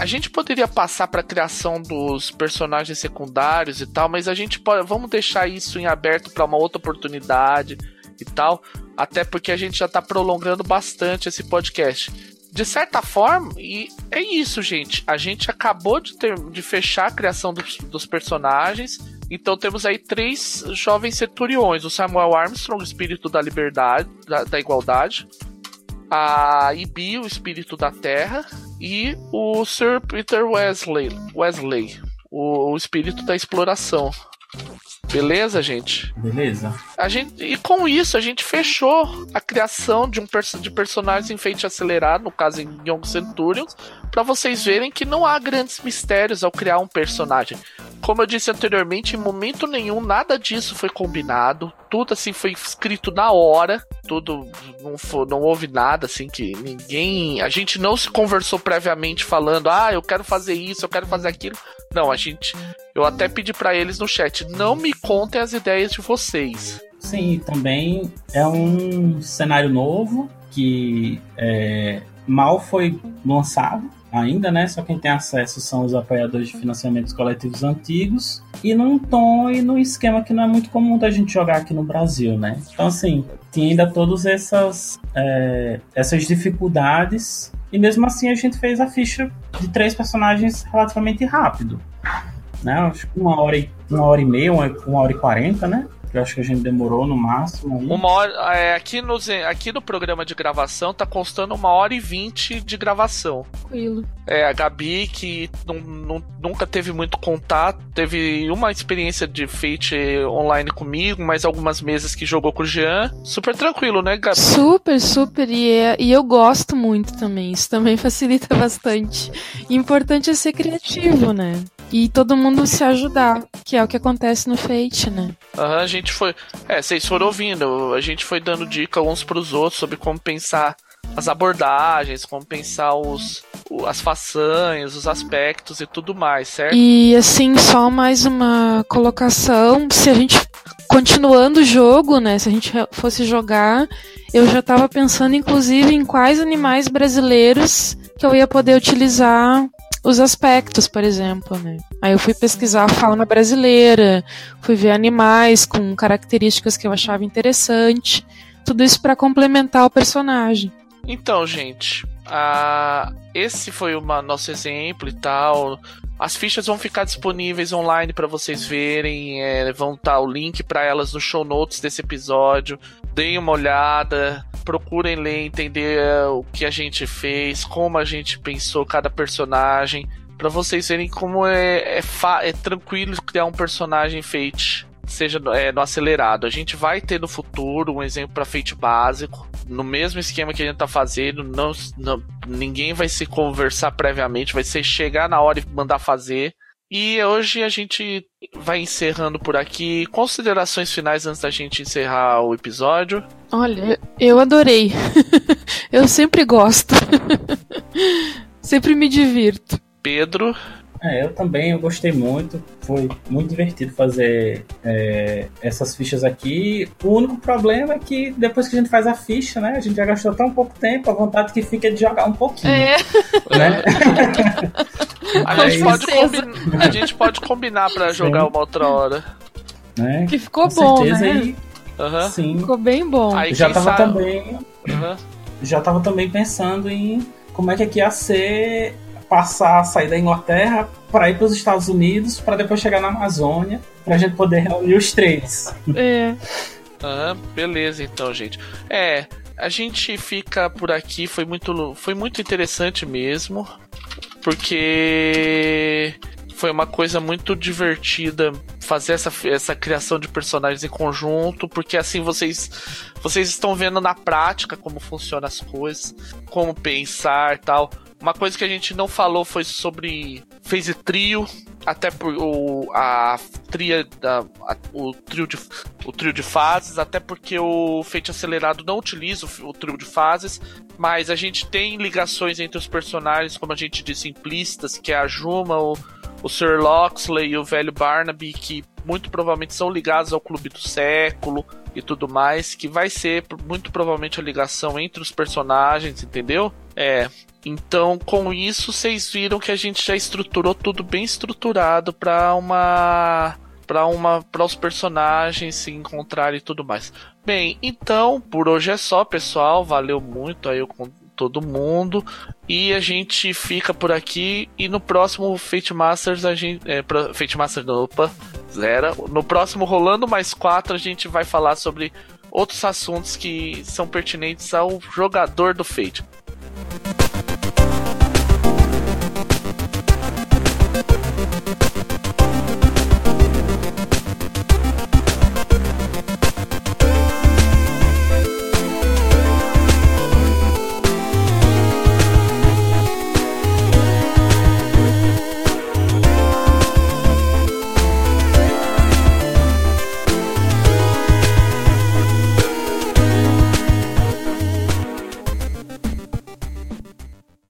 A gente poderia passar para a criação dos personagens secundários e tal, mas a gente pode, vamos deixar isso em aberto para uma outra oportunidade e tal, até porque a gente já está prolongando bastante esse podcast. De certa forma, e é isso, gente. A gente acabou de, ter, de fechar a criação dos, dos personagens. Então temos aí três jovens centuriões: o Samuel Armstrong, o espírito da liberdade, da, da igualdade, a Ibi, o espírito da terra, e o Sir Peter Wesley, Wesley o, o espírito da exploração. Beleza, gente? Beleza. A gente, e com isso, a gente fechou a criação de um de personagens em feite acelerado, no caso em Young Centurions, para vocês verem que não há grandes mistérios ao criar um personagem. Como eu disse anteriormente, em momento nenhum nada disso foi combinado. Tudo assim foi escrito na hora. Tudo não, foi, não houve nada assim que ninguém. A gente não se conversou previamente falando, ah, eu quero fazer isso, eu quero fazer aquilo. Não, a gente. Eu até pedi para eles no chat, não me contem as ideias de vocês. Sim, também é um cenário novo que é, mal foi lançado ainda, né? Só quem tem acesso são os apoiadores de financiamentos coletivos antigos e num tom e num esquema que não é muito comum da gente jogar aqui no Brasil, né? Então, assim, tinha ainda todas essas, é, essas dificuldades e mesmo assim a gente fez a ficha de três personagens relativamente rápido. Né? Acho que uma hora e, uma hora e meia, uma, uma hora e quarenta, né? Eu acho que a gente demorou no máximo. Aí. Uma hora. É, aqui, no, aqui no programa de gravação tá constando uma hora e vinte de gravação. Tranquilo. É, a Gabi, que não, não, nunca teve muito contato, teve uma experiência de Fate online comigo, mas algumas mesas que jogou com o Jean. Super tranquilo, né, Gabi? Super, super. E, é, e eu gosto muito também. Isso também facilita bastante. E importante é ser criativo, né? E todo mundo se ajudar, que é o que acontece no Fate, né? Aham, a gente foi. É, vocês foram ouvindo, a gente foi dando dica uns pros outros sobre como pensar as abordagens, como pensar os, as façanhas, os aspectos e tudo mais, certo? E assim, só mais uma colocação, se a gente continuando o jogo, né, se a gente fosse jogar, eu já estava pensando inclusive em quais animais brasileiros que eu ia poder utilizar os aspectos, por exemplo, né? Aí eu fui pesquisar a fauna brasileira, fui ver animais com características que eu achava interessante, tudo isso para complementar o personagem. Então, gente, uh, esse foi o nosso exemplo e tal. As fichas vão ficar disponíveis online para vocês verem. É, vão estar tá o link para elas no show notes desse episódio. Deem uma olhada, procurem ler, entender é, o que a gente fez, como a gente pensou cada personagem, para vocês verem como é, é, é, tranquilo criar um personagem Fate, seja é, no acelerado. A gente vai ter no futuro um exemplo para Fate básico, no mesmo esquema que a gente tá fazendo, não, não, ninguém vai se conversar previamente, vai ser chegar na hora e mandar fazer. E hoje a gente vai encerrando por aqui. Considerações finais antes da gente encerrar o episódio. Olha, eu adorei. eu sempre gosto. sempre me divirto. Pedro. É, eu também, eu gostei muito. Foi muito divertido fazer é, essas fichas aqui. O único problema é que depois que a gente faz a ficha, né? A gente já gastou tão pouco tempo, a vontade que fica é de jogar um pouquinho. É. Né? a, gente pode a gente pode combinar para jogar uma outra hora. Né? Que ficou Com bom, certeza, né? E, uhum. Sim. Ficou bem bom. Aí, já tava sabe... também. Uhum. Já tava também pensando em como é que aqui ia ser passar, sair da Inglaterra para ir para os Estados Unidos, para depois chegar na Amazônia, para a gente poder reunir os três. É. ah, beleza, então, gente. É, a gente fica por aqui, foi muito, foi muito interessante mesmo, porque foi uma coisa muito divertida fazer essa, essa criação de personagens em conjunto, porque assim vocês vocês estão vendo na prática como funcionam as coisas, como pensar tal. Uma coisa que a gente não falou foi sobre phase trio, até por o, a tria da, a, o, trio de, o trio de fases, até porque o Fate Acelerado não utiliza o, o, trio de fases, mas a gente tem ligações entre os personagens, como a gente disse, implícitas, que é a Juma, o, o Sir Loxley e o velho Barnaby, que muito provavelmente são ligados ao Clube do Século e tudo mais, que vai ser muito provavelmente a ligação entre os personagens, entendeu? É, então, com isso, vocês viram que a gente já estruturou tudo bem estruturado para uma para uma para os personagens se encontrarem e tudo mais. Bem, então, por hoje é só, pessoal. Valeu muito aí com todo mundo e a gente fica por aqui e no próximo Fate Masters a gente é, Fate Masters opa, zero. No próximo rolando mais quatro a gente vai falar sobre outros assuntos que são pertinentes ao jogador do Fate.